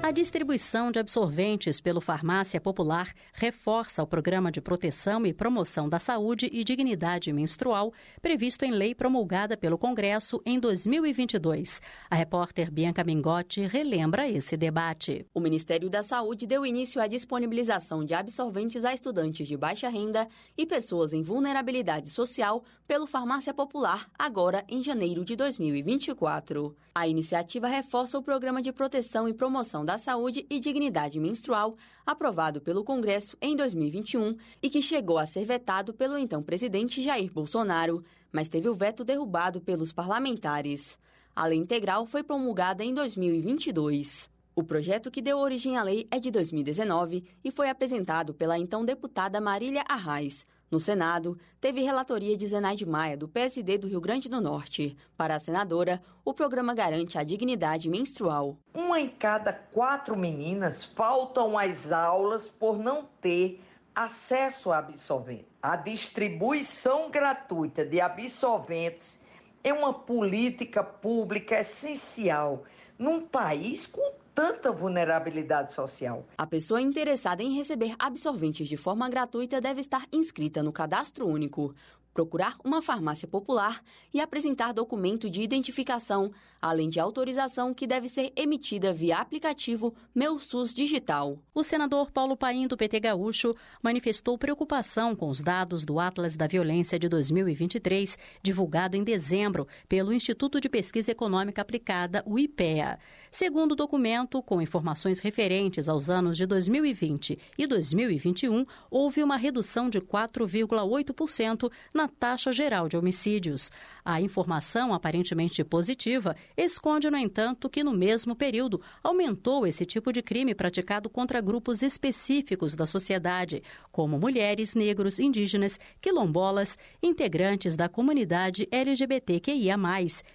A distribuição de absorventes pelo Farmácia Popular reforça o programa de proteção e promoção da saúde e dignidade menstrual previsto em lei promulgada pelo Congresso em 2022. A repórter Bianca Mingotti relembra esse debate. O Ministério da Saúde deu início à disponibilização de absorventes a estudantes de baixa renda e pessoas em vulnerabilidade social pelo Farmácia Popular agora em janeiro de 2024. A iniciativa reforça o programa de proteção e promoção da Saúde e Dignidade Menstrual, aprovado pelo Congresso em 2021 e que chegou a ser vetado pelo então presidente Jair Bolsonaro, mas teve o veto derrubado pelos parlamentares. A lei integral foi promulgada em 2022. O projeto que deu origem à lei é de 2019 e foi apresentado pela então deputada Marília Arraes, no Senado, teve relatoria de Zenaide Maia, do PSD do Rio Grande do Norte. Para a senadora, o programa garante a dignidade menstrual. Uma em cada quatro meninas faltam às aulas por não ter acesso a absorvente. A distribuição gratuita de absorventes é uma política pública essencial num país com tanta vulnerabilidade social. A pessoa interessada em receber absorventes de forma gratuita deve estar inscrita no cadastro único procurar uma farmácia popular e apresentar documento de identificação, além de autorização que deve ser emitida via aplicativo Meu SUS Digital. O senador Paulo Paim, do PT Gaúcho, manifestou preocupação com os dados do Atlas da Violência de 2023, divulgado em dezembro pelo Instituto de Pesquisa Econômica Aplicada, o IPEA. Segundo o documento, com informações referentes aos anos de 2020 e 2021, houve uma redução de 4,8% na taxa geral de homicídios. A informação aparentemente positiva esconde, no entanto, que no mesmo período aumentou esse tipo de crime praticado contra grupos específicos da sociedade, como mulheres, negros, indígenas, quilombolas, integrantes da comunidade LGBTQIA,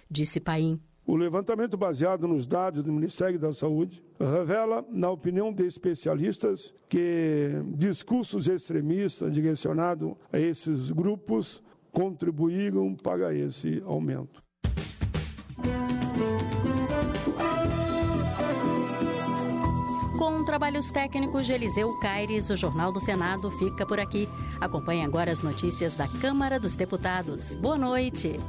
disse Paim. O levantamento baseado nos dados do Ministério da Saúde revela, na opinião de especialistas, que discursos extremistas direcionados a esses grupos contribuíram para esse aumento. Com trabalhos técnicos de Eliseu Caires, o Jornal do Senado fica por aqui. Acompanhe agora as notícias da Câmara dos Deputados. Boa noite.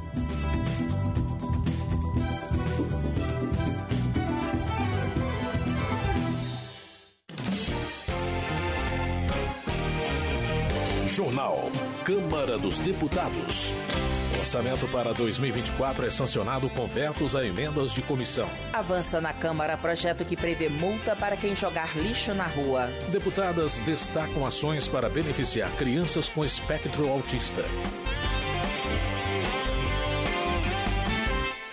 Jornal. Câmara dos Deputados. Orçamento para 2024 é sancionado com vetos a emendas de comissão. Avança na Câmara projeto que prevê multa para quem jogar lixo na rua. Deputadas destacam ações para beneficiar crianças com espectro autista.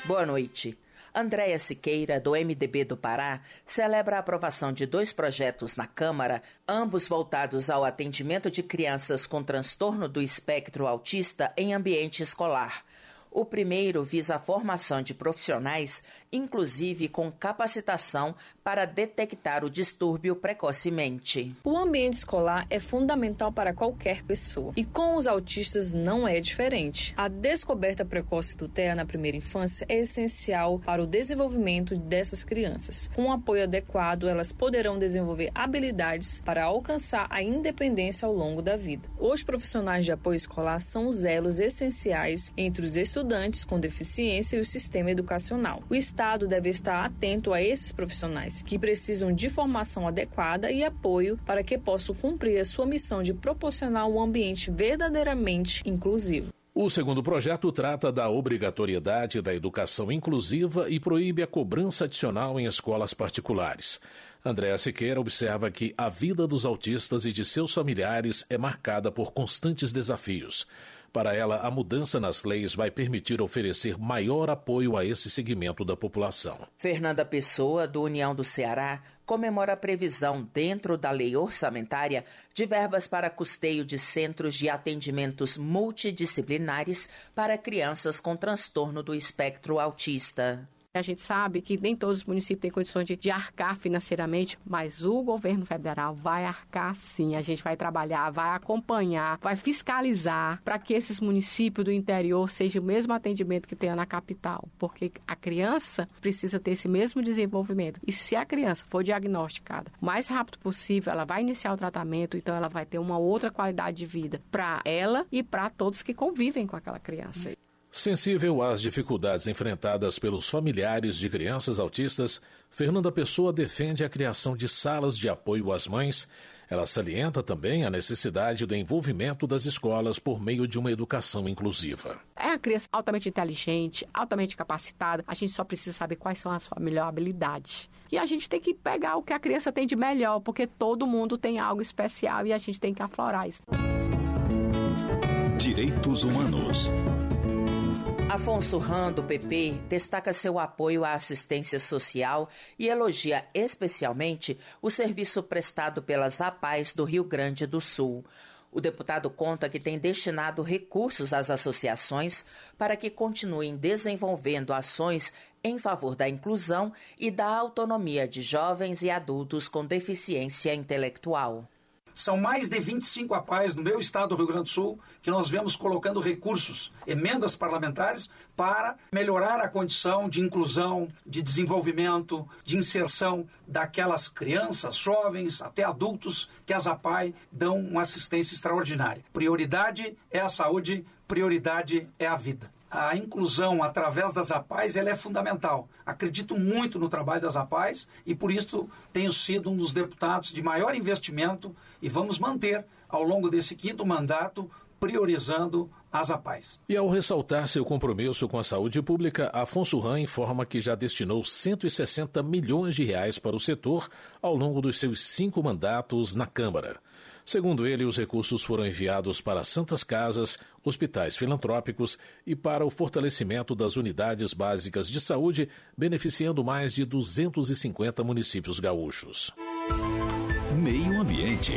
Boa noite. Andréia Siqueira, do MDB do Pará, celebra a aprovação de dois projetos na Câmara, ambos voltados ao atendimento de crianças com transtorno do espectro autista em ambiente escolar. O primeiro visa a formação de profissionais inclusive com capacitação para detectar o distúrbio precocemente. O ambiente escolar é fundamental para qualquer pessoa e com os autistas não é diferente. A descoberta precoce do TEA na primeira infância é essencial para o desenvolvimento dessas crianças. Com um apoio adequado, elas poderão desenvolver habilidades para alcançar a independência ao longo da vida. Os profissionais de apoio escolar são os elos essenciais entre os estudantes com deficiência e o sistema educacional. O Estado Estado deve estar atento a esses profissionais que precisam de formação adequada e apoio para que possam cumprir a sua missão de proporcionar um ambiente verdadeiramente inclusivo. O segundo projeto trata da obrigatoriedade da educação inclusiva e proíbe a cobrança adicional em escolas particulares. Andréa Siqueira observa que a vida dos autistas e de seus familiares é marcada por constantes desafios. Para ela, a mudança nas leis vai permitir oferecer maior apoio a esse segmento da população. Fernanda Pessoa, do União do Ceará, comemora a previsão, dentro da lei orçamentária, de verbas para custeio de centros de atendimentos multidisciplinares para crianças com transtorno do espectro autista. A gente sabe que nem todos os municípios têm condições de, de, arcar financeiramente, mas o governo federal vai arcar sim. A gente vai trabalhar, vai acompanhar, vai fiscalizar para que esses municípios do interior sejam o mesmo atendimento que tenha na capital, porque a criança precisa ter esse mesmo desenvolvimento. E se a criança for diagnosticada o mais rápido possível, ela vai iniciar o tratamento, então ela vai ter uma outra qualidade de vida para ela e para todos que convivem com aquela criança. Sensível às dificuldades enfrentadas pelos familiares de crianças autistas, Fernanda Pessoa defende a criação de salas de apoio às mães. Ela salienta também a necessidade do envolvimento das escolas por meio de uma educação inclusiva. É uma criança altamente inteligente, altamente capacitada. A gente só precisa saber quais são as suas melhores habilidades. E a gente tem que pegar o que a criança tem de melhor, porque todo mundo tem algo especial e a gente tem que aflorar isso. Direitos Humanos. Afonso Ram, do PP, destaca seu apoio à assistência social e elogia especialmente o serviço prestado pelas APAES do Rio Grande do Sul. O deputado conta que tem destinado recursos às associações para que continuem desenvolvendo ações em favor da inclusão e da autonomia de jovens e adultos com deficiência intelectual. São mais de 25 APAES no meu estado do Rio Grande do Sul que nós vemos colocando recursos, emendas parlamentares, para melhorar a condição de inclusão, de desenvolvimento, de inserção daquelas crianças, jovens, até adultos que as APAI dão uma assistência extraordinária. Prioridade é a saúde, prioridade é a vida a inclusão através das APAES ela é fundamental. Acredito muito no trabalho das APAES e por isso tenho sido um dos deputados de maior investimento e vamos manter ao longo desse quinto mandato priorizando as APAES. E ao ressaltar seu compromisso com a saúde pública, Afonso Ram informa que já destinou 160 milhões de reais para o setor ao longo dos seus cinco mandatos na Câmara. Segundo ele, os recursos foram enviados para santas casas, hospitais filantrópicos e para o fortalecimento das unidades básicas de saúde, beneficiando mais de 250 municípios gaúchos. Meio Ambiente.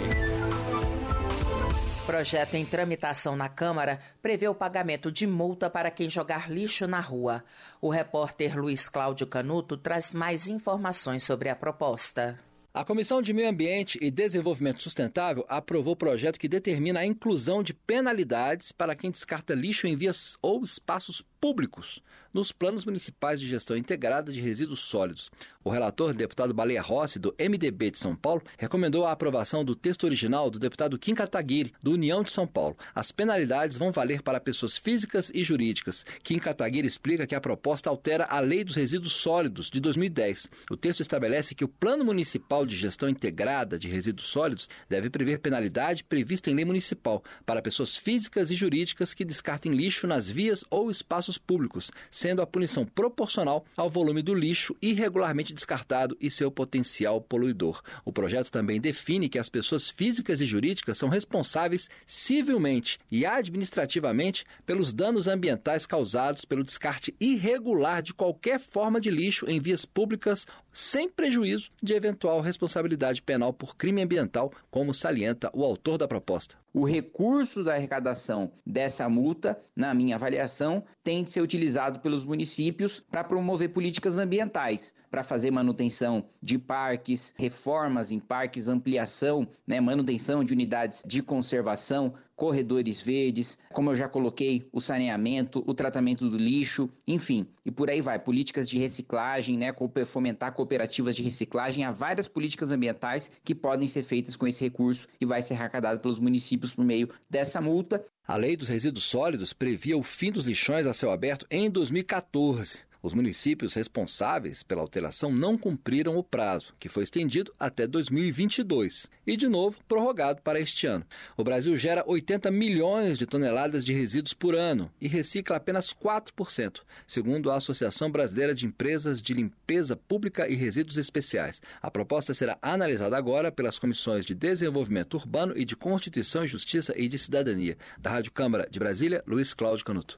Projeto em tramitação na Câmara prevê o pagamento de multa para quem jogar lixo na rua. O repórter Luiz Cláudio Canuto traz mais informações sobre a proposta. A Comissão de Meio Ambiente e Desenvolvimento Sustentável aprovou o projeto que determina a inclusão de penalidades para quem descarta lixo em vias ou espaços públicos nos planos municipais de gestão integrada de resíduos sólidos. O relator, deputado Baleia Rossi, do MDB de São Paulo, recomendou a aprovação do texto original do deputado Kim Kataguiri, do União de São Paulo. As penalidades vão valer para pessoas físicas e jurídicas. Kim Kataguiri explica que a proposta altera a Lei dos Resíduos Sólidos de 2010. O texto estabelece que o Plano Municipal de Gestão Integrada de Resíduos Sólidos deve prever penalidade prevista em lei municipal para pessoas físicas e jurídicas que descartem lixo nas vias ou espaços públicos, sendo a punição proporcional ao volume do lixo irregularmente descartado e seu potencial poluidor. O projeto também define que as pessoas físicas e jurídicas são responsáveis civilmente e administrativamente pelos danos ambientais causados pelo descarte irregular de qualquer forma de lixo em vias públicas, sem prejuízo de eventual responsabilidade penal por crime ambiental, como salienta o autor da proposta. O recurso da arrecadação dessa multa, na minha avaliação, tem de ser utilizado pelos municípios para promover políticas ambientais, para fazer manutenção de parques, reformas em parques, ampliação, né, manutenção de unidades de conservação, corredores verdes, como eu já coloquei, o saneamento, o tratamento do lixo, enfim, e por aí vai. Políticas de reciclagem, né, fomentar cooperativas de reciclagem, há várias políticas ambientais que podem ser feitas com esse recurso e vai ser arrecadado pelos municípios por meio dessa multa. A Lei dos Resíduos Sólidos previa o fim dos lixões a céu aberto em 2014. Os municípios responsáveis pela alteração não cumpriram o prazo, que foi estendido até 2022 e, de novo, prorrogado para este ano. O Brasil gera 80 milhões de toneladas de resíduos por ano e recicla apenas 4%, segundo a Associação Brasileira de Empresas de Limpeza Pública e Resíduos Especiais. A proposta será analisada agora pelas comissões de Desenvolvimento Urbano e de Constituição Justiça e de Cidadania. Da Rádio Câmara de Brasília, Luiz Cláudio Canuto.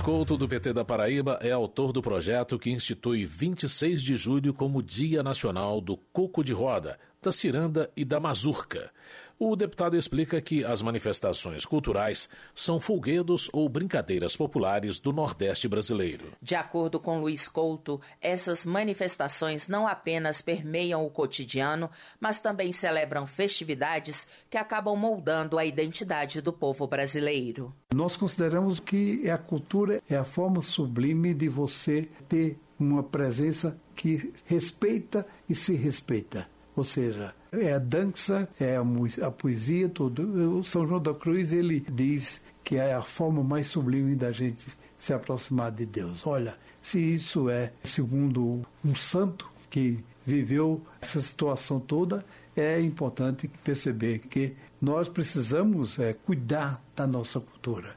Couto, do PT da Paraíba, é autor do projeto que institui 26 de julho como Dia Nacional do Coco de Roda, da ciranda e da mazurca. O deputado explica que as manifestações culturais são folguedos ou brincadeiras populares do Nordeste brasileiro. De acordo com Luiz Couto, essas manifestações não apenas permeiam o cotidiano, mas também celebram festividades que acabam moldando a identidade do povo brasileiro. Nós consideramos que a cultura é a forma sublime de você ter uma presença que respeita e se respeita. Ou seja, é a dança, é a, poesia, tudo. O São João da Cruz ele diz que é a forma mais sublime da gente se aproximar de Deus. Olha, se isso é segundo um santo que viveu essa situação toda, é importante perceber que nós precisamos é, cuidar da nossa cultura.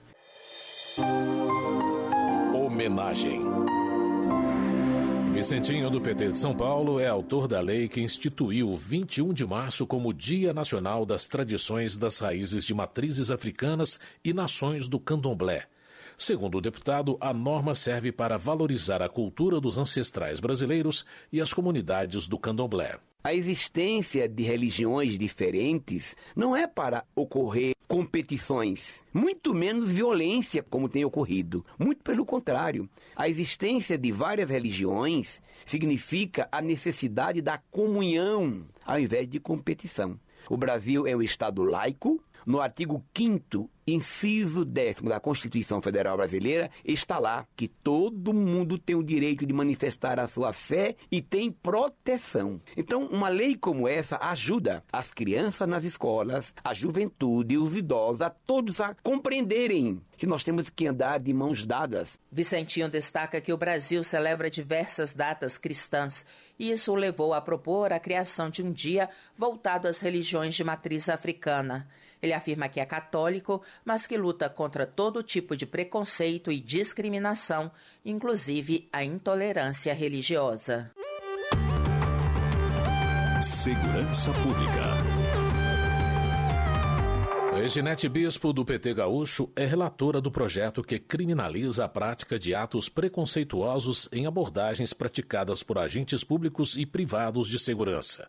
Homenagem. Vicentinho do PT de São Paulo é autor da lei que instituiu o 21 de março como Dia Nacional das Tradições das Raízes de Matrizes Africanas e Nações do Candomblé. Segundo o deputado, a norma serve para valorizar a cultura dos ancestrais brasileiros e as comunidades do candomblé. A existência de religiões diferentes não é para ocorrer competições, muito menos violência, como tem ocorrido. Muito pelo contrário. A existência de várias religiões significa a necessidade da comunhão ao invés de competição. O Brasil é um Estado laico. No artigo 5 inciso décimo da Constituição Federal Brasileira, está lá que todo mundo tem o direito de manifestar a sua fé e tem proteção. Então, uma lei como essa ajuda as crianças nas escolas, a juventude, os idosos, a todos a compreenderem que nós temos que andar de mãos dadas. Vicentinho destaca que o Brasil celebra diversas datas cristãs isso o levou a propor a criação de um dia voltado às religiões de matriz africana. Ele afirma que é católico, mas que luta contra todo tipo de preconceito e discriminação, inclusive a intolerância religiosa. Segurança Pública. Reginete Bispo, do PT Gaúcho, é relatora do projeto que criminaliza a prática de atos preconceituosos em abordagens praticadas por agentes públicos e privados de segurança.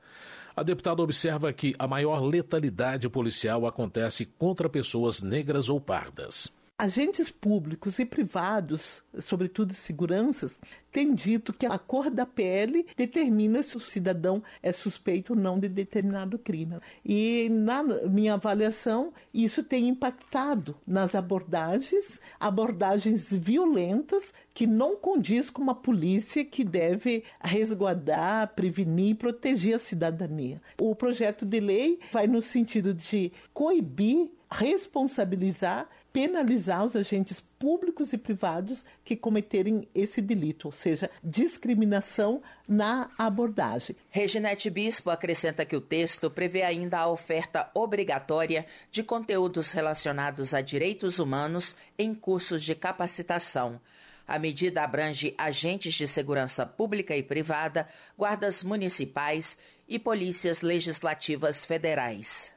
A deputada observa que a maior letalidade policial acontece contra pessoas negras ou pardas. Agentes públicos e privados, sobretudo seguranças, têm dito que a cor da pele determina se o cidadão é suspeito ou não de determinado crime. E na minha avaliação, isso tem impactado nas abordagens, abordagens violentas que não condiz com uma polícia que deve resguardar, prevenir e proteger a cidadania. O projeto de lei vai no sentido de coibir, responsabilizar penalizar os agentes públicos e privados que cometerem esse delito, ou seja, discriminação na abordagem. Reginete Bispo acrescenta que o texto prevê ainda a oferta obrigatória de conteúdos relacionados a direitos humanos em cursos de capacitação. A medida abrange agentes de segurança pública e privada, guardas municipais e polícias legislativas federais.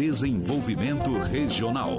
Desenvolvimento Regional.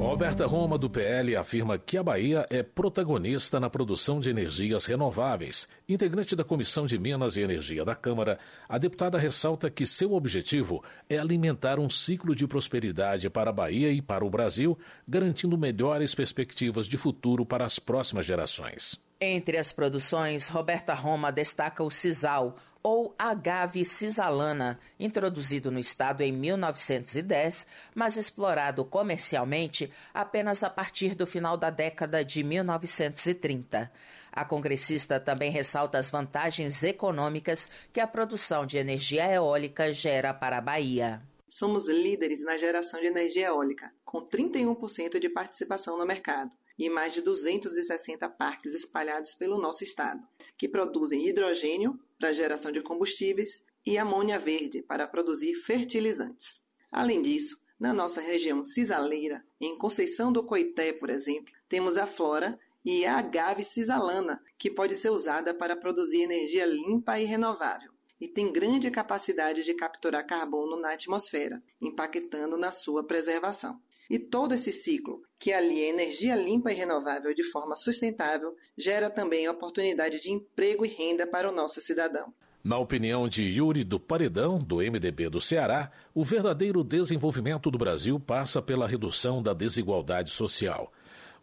Roberta Roma, do PL, afirma que a Bahia é protagonista na produção de energias renováveis. Integrante da Comissão de Minas e Energia da Câmara, a deputada ressalta que seu objetivo é alimentar um ciclo de prosperidade para a Bahia e para o Brasil, garantindo melhores perspectivas de futuro para as próximas gerações. Entre as produções, Roberta Roma destaca o sisal, ou agave cisalana, introduzido no estado em 1910, mas explorado comercialmente apenas a partir do final da década de 1930. A congressista também ressalta as vantagens econômicas que a produção de energia eólica gera para a Bahia. Somos líderes na geração de energia eólica, com 31% de participação no mercado e mais de 260 parques espalhados pelo nosso estado, que produzem hidrogênio para geração de combustíveis e amônia verde para produzir fertilizantes. Além disso, na nossa região cisaleira, em Conceição do Coité, por exemplo, temos a flora e a agave cisalana, que pode ser usada para produzir energia limpa e renovável, e tem grande capacidade de capturar carbono na atmosfera, impactando na sua preservação. E todo esse ciclo, que alia energia limpa e renovável de forma sustentável, gera também oportunidade de emprego e renda para o nosso cidadão. Na opinião de Yuri do Paredão, do MDB do Ceará, o verdadeiro desenvolvimento do Brasil passa pela redução da desigualdade social.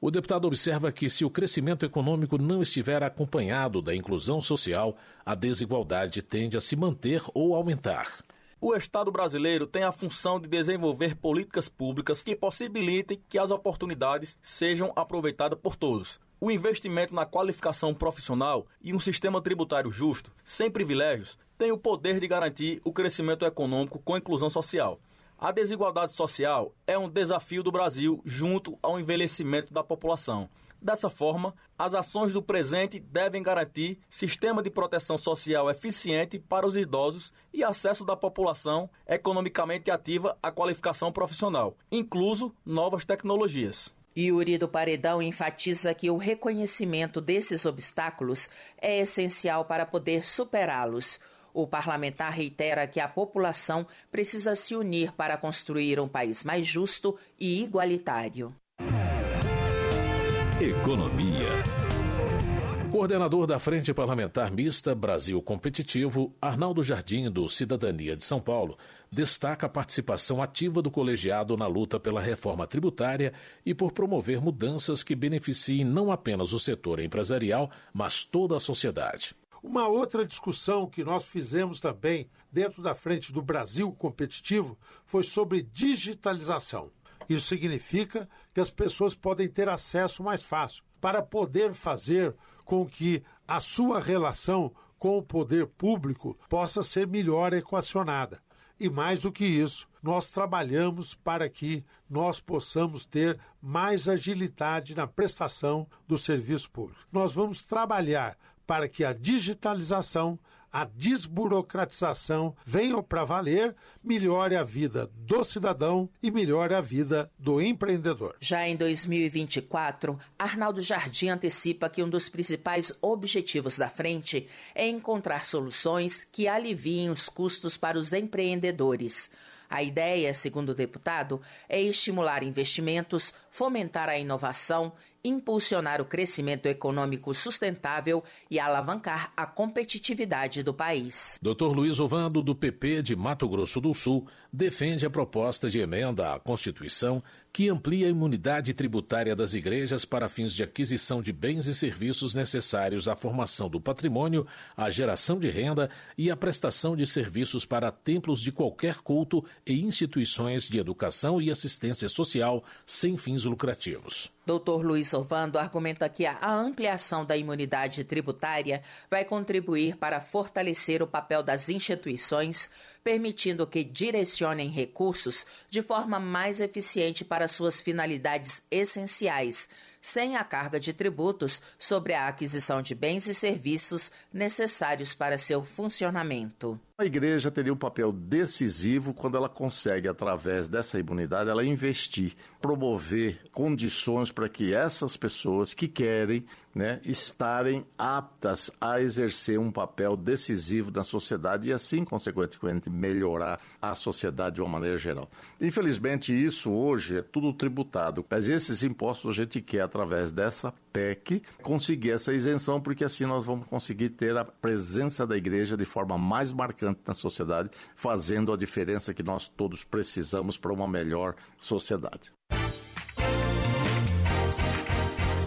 O deputado observa que, se o crescimento econômico não estiver acompanhado da inclusão social, a desigualdade tende a se manter ou aumentar. O Estado brasileiro tem a função de desenvolver políticas públicas que possibilitem que as oportunidades sejam aproveitadas por todos. O investimento na qualificação profissional e um sistema tributário justo, sem privilégios, tem o poder de garantir o crescimento econômico com inclusão social. A desigualdade social é um desafio do Brasil junto ao envelhecimento da população. Dessa forma, as ações do presente devem garantir sistema de proteção social eficiente para os idosos e acesso da população economicamente ativa à qualificação profissional, incluso novas tecnologias. Yuri do Paredão enfatiza que o reconhecimento desses obstáculos é essencial para poder superá-los. O parlamentar reitera que a população precisa se unir para construir um país mais justo e igualitário. Economia. Coordenador da Frente Parlamentar Mista Brasil Competitivo, Arnaldo Jardim, do Cidadania de São Paulo, destaca a participação ativa do colegiado na luta pela reforma tributária e por promover mudanças que beneficiem não apenas o setor empresarial, mas toda a sociedade. Uma outra discussão que nós fizemos também dentro da Frente do Brasil Competitivo foi sobre digitalização. Isso significa que as pessoas podem ter acesso mais fácil para poder fazer com que a sua relação com o poder público possa ser melhor equacionada. E mais do que isso, nós trabalhamos para que nós possamos ter mais agilidade na prestação do serviço público. Nós vamos trabalhar para que a digitalização a desburocratização venham para valer, melhore a vida do cidadão e melhore a vida do empreendedor. Já em 2024, Arnaldo Jardim antecipa que um dos principais objetivos da frente é encontrar soluções que aliviem os custos para os empreendedores. A ideia, segundo o deputado, é estimular investimentos, fomentar a inovação impulsionar o crescimento econômico sustentável e alavancar a competitividade do país. Dr. Luiz Ovando, do PP de Mato Grosso do Sul, defende a proposta de emenda à Constituição que amplia a imunidade tributária das igrejas para fins de aquisição de bens e serviços necessários à formação do patrimônio, à geração de renda e à prestação de serviços para templos de qualquer culto e instituições de educação e assistência social sem fins lucrativos. Dr. Luiz Ovando argumenta que a ampliação da imunidade tributária vai contribuir para fortalecer o papel das instituições permitindo que direcionem recursos de forma mais eficiente para suas finalidades essenciais, sem a carga de tributos sobre a aquisição de bens e serviços necessários para seu funcionamento. A igreja teria um papel decisivo quando ela consegue, através dessa imunidade, ela investir, promover condições para que essas pessoas que querem né, estarem aptas a exercer um papel decisivo na sociedade e assim, consequentemente, melhorar a sociedade de uma maneira geral. Infelizmente, isso hoje é tudo tributado, mas esses impostos a gente quer, através dessa PEC, conseguir essa isenção, porque assim nós vamos conseguir ter a presença da igreja de forma mais marcante na sociedade, fazendo a diferença que nós todos precisamos para uma melhor sociedade.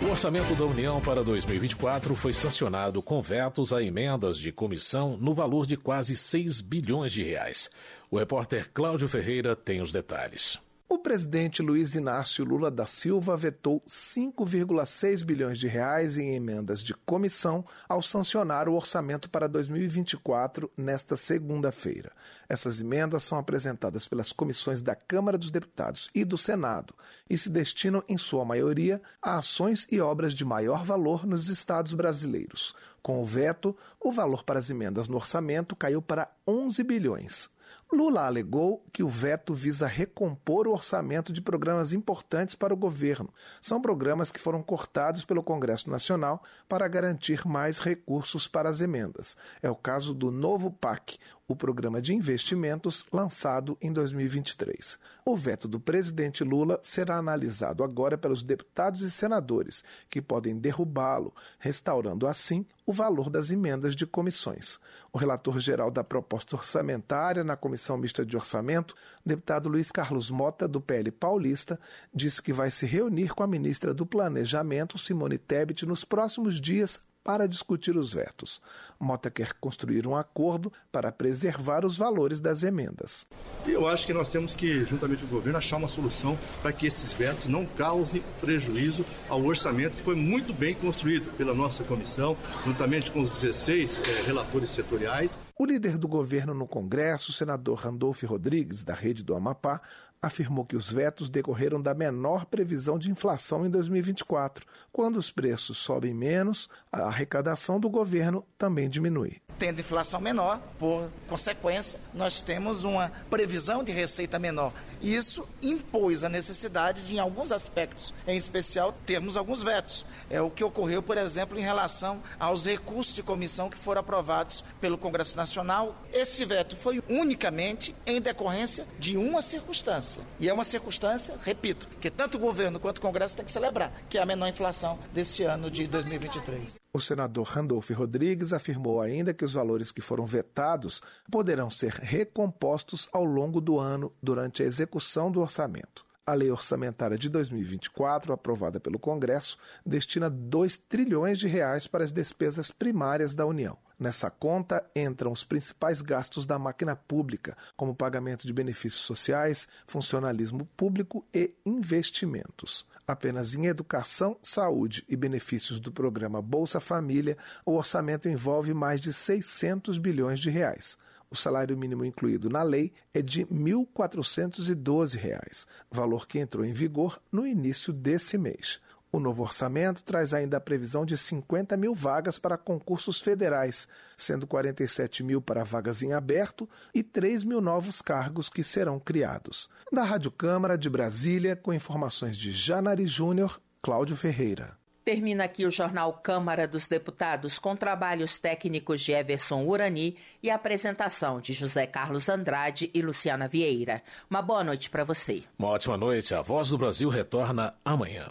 O orçamento da União para 2024 foi sancionado com vetos a emendas de comissão no valor de quase 6 bilhões de reais. O repórter Cláudio Ferreira tem os detalhes. O presidente Luiz Inácio Lula da Silva vetou 5,6 bilhões de reais em emendas de comissão ao sancionar o orçamento para 2024 nesta segunda-feira. Essas emendas são apresentadas pelas comissões da Câmara dos Deputados e do Senado e se destinam, em sua maioria, a ações e obras de maior valor nos estados brasileiros. Com o veto, o valor para as emendas no orçamento caiu para 11 bilhões. Lula alegou que o veto visa recompor o orçamento de programas importantes para o governo. São programas que foram cortados pelo Congresso Nacional para garantir mais recursos para as emendas. É o caso do novo PAC, o programa de investimentos lançado em 2023. O veto do presidente Lula será analisado agora pelos deputados e senadores, que podem derrubá-lo, restaurando assim o valor das emendas de comissões. O relator geral da proposta orçamentária na Comissão Mista de Orçamento, deputado Luiz Carlos Mota, do PL Paulista, disse que vai se reunir com a ministra do Planejamento, Simone Tebet, nos próximos dias para discutir os vetos. Mota quer construir um acordo para preservar os valores das emendas. Eu acho que nós temos que, juntamente com o governo, achar uma solução para que esses vetos não causem prejuízo ao orçamento que foi muito bem construído pela nossa comissão, juntamente com os 16 eh, relatores setoriais. O líder do governo no Congresso, o senador Randolfo Rodrigues, da Rede do Amapá, afirmou que os vetos decorreram da menor previsão de inflação em 2024. Quando os preços sobem menos, a arrecadação do governo também diminui tendo inflação menor, por consequência, nós temos uma previsão de receita menor. Isso impôs a necessidade de, em alguns aspectos, em especial, termos alguns vetos. É o que ocorreu, por exemplo, em relação aos recursos de comissão que foram aprovados pelo Congresso Nacional. Esse veto foi unicamente em decorrência de uma circunstância. E é uma circunstância, repito, que tanto o governo quanto o Congresso têm que celebrar, que é a menor inflação deste ano de 2023. O senador Randolph Rodrigues afirmou ainda que os valores que foram vetados poderão ser recompostos ao longo do ano durante a execução do orçamento. A lei orçamentária de 2024, aprovada pelo Congresso, destina 2 trilhões de reais para as despesas primárias da União. Nessa conta entram os principais gastos da máquina pública, como pagamento de benefícios sociais, funcionalismo público e investimentos. Apenas em educação, saúde e benefícios do programa Bolsa Família, o orçamento envolve mais de 600 bilhões de reais. O salário mínimo incluído na lei é de R$ 1.412, valor que entrou em vigor no início desse mês. O novo orçamento traz ainda a previsão de 50 mil vagas para concursos federais, sendo 47 mil para vagas em aberto e 3 mil novos cargos que serão criados. Da Rádio Câmara de Brasília, com informações de Janari Júnior, Cláudio Ferreira. Termina aqui o jornal Câmara dos Deputados com trabalhos técnicos de Everson Urani e a apresentação de José Carlos Andrade e Luciana Vieira. Uma boa noite para você. Uma ótima noite. A Voz do Brasil retorna amanhã.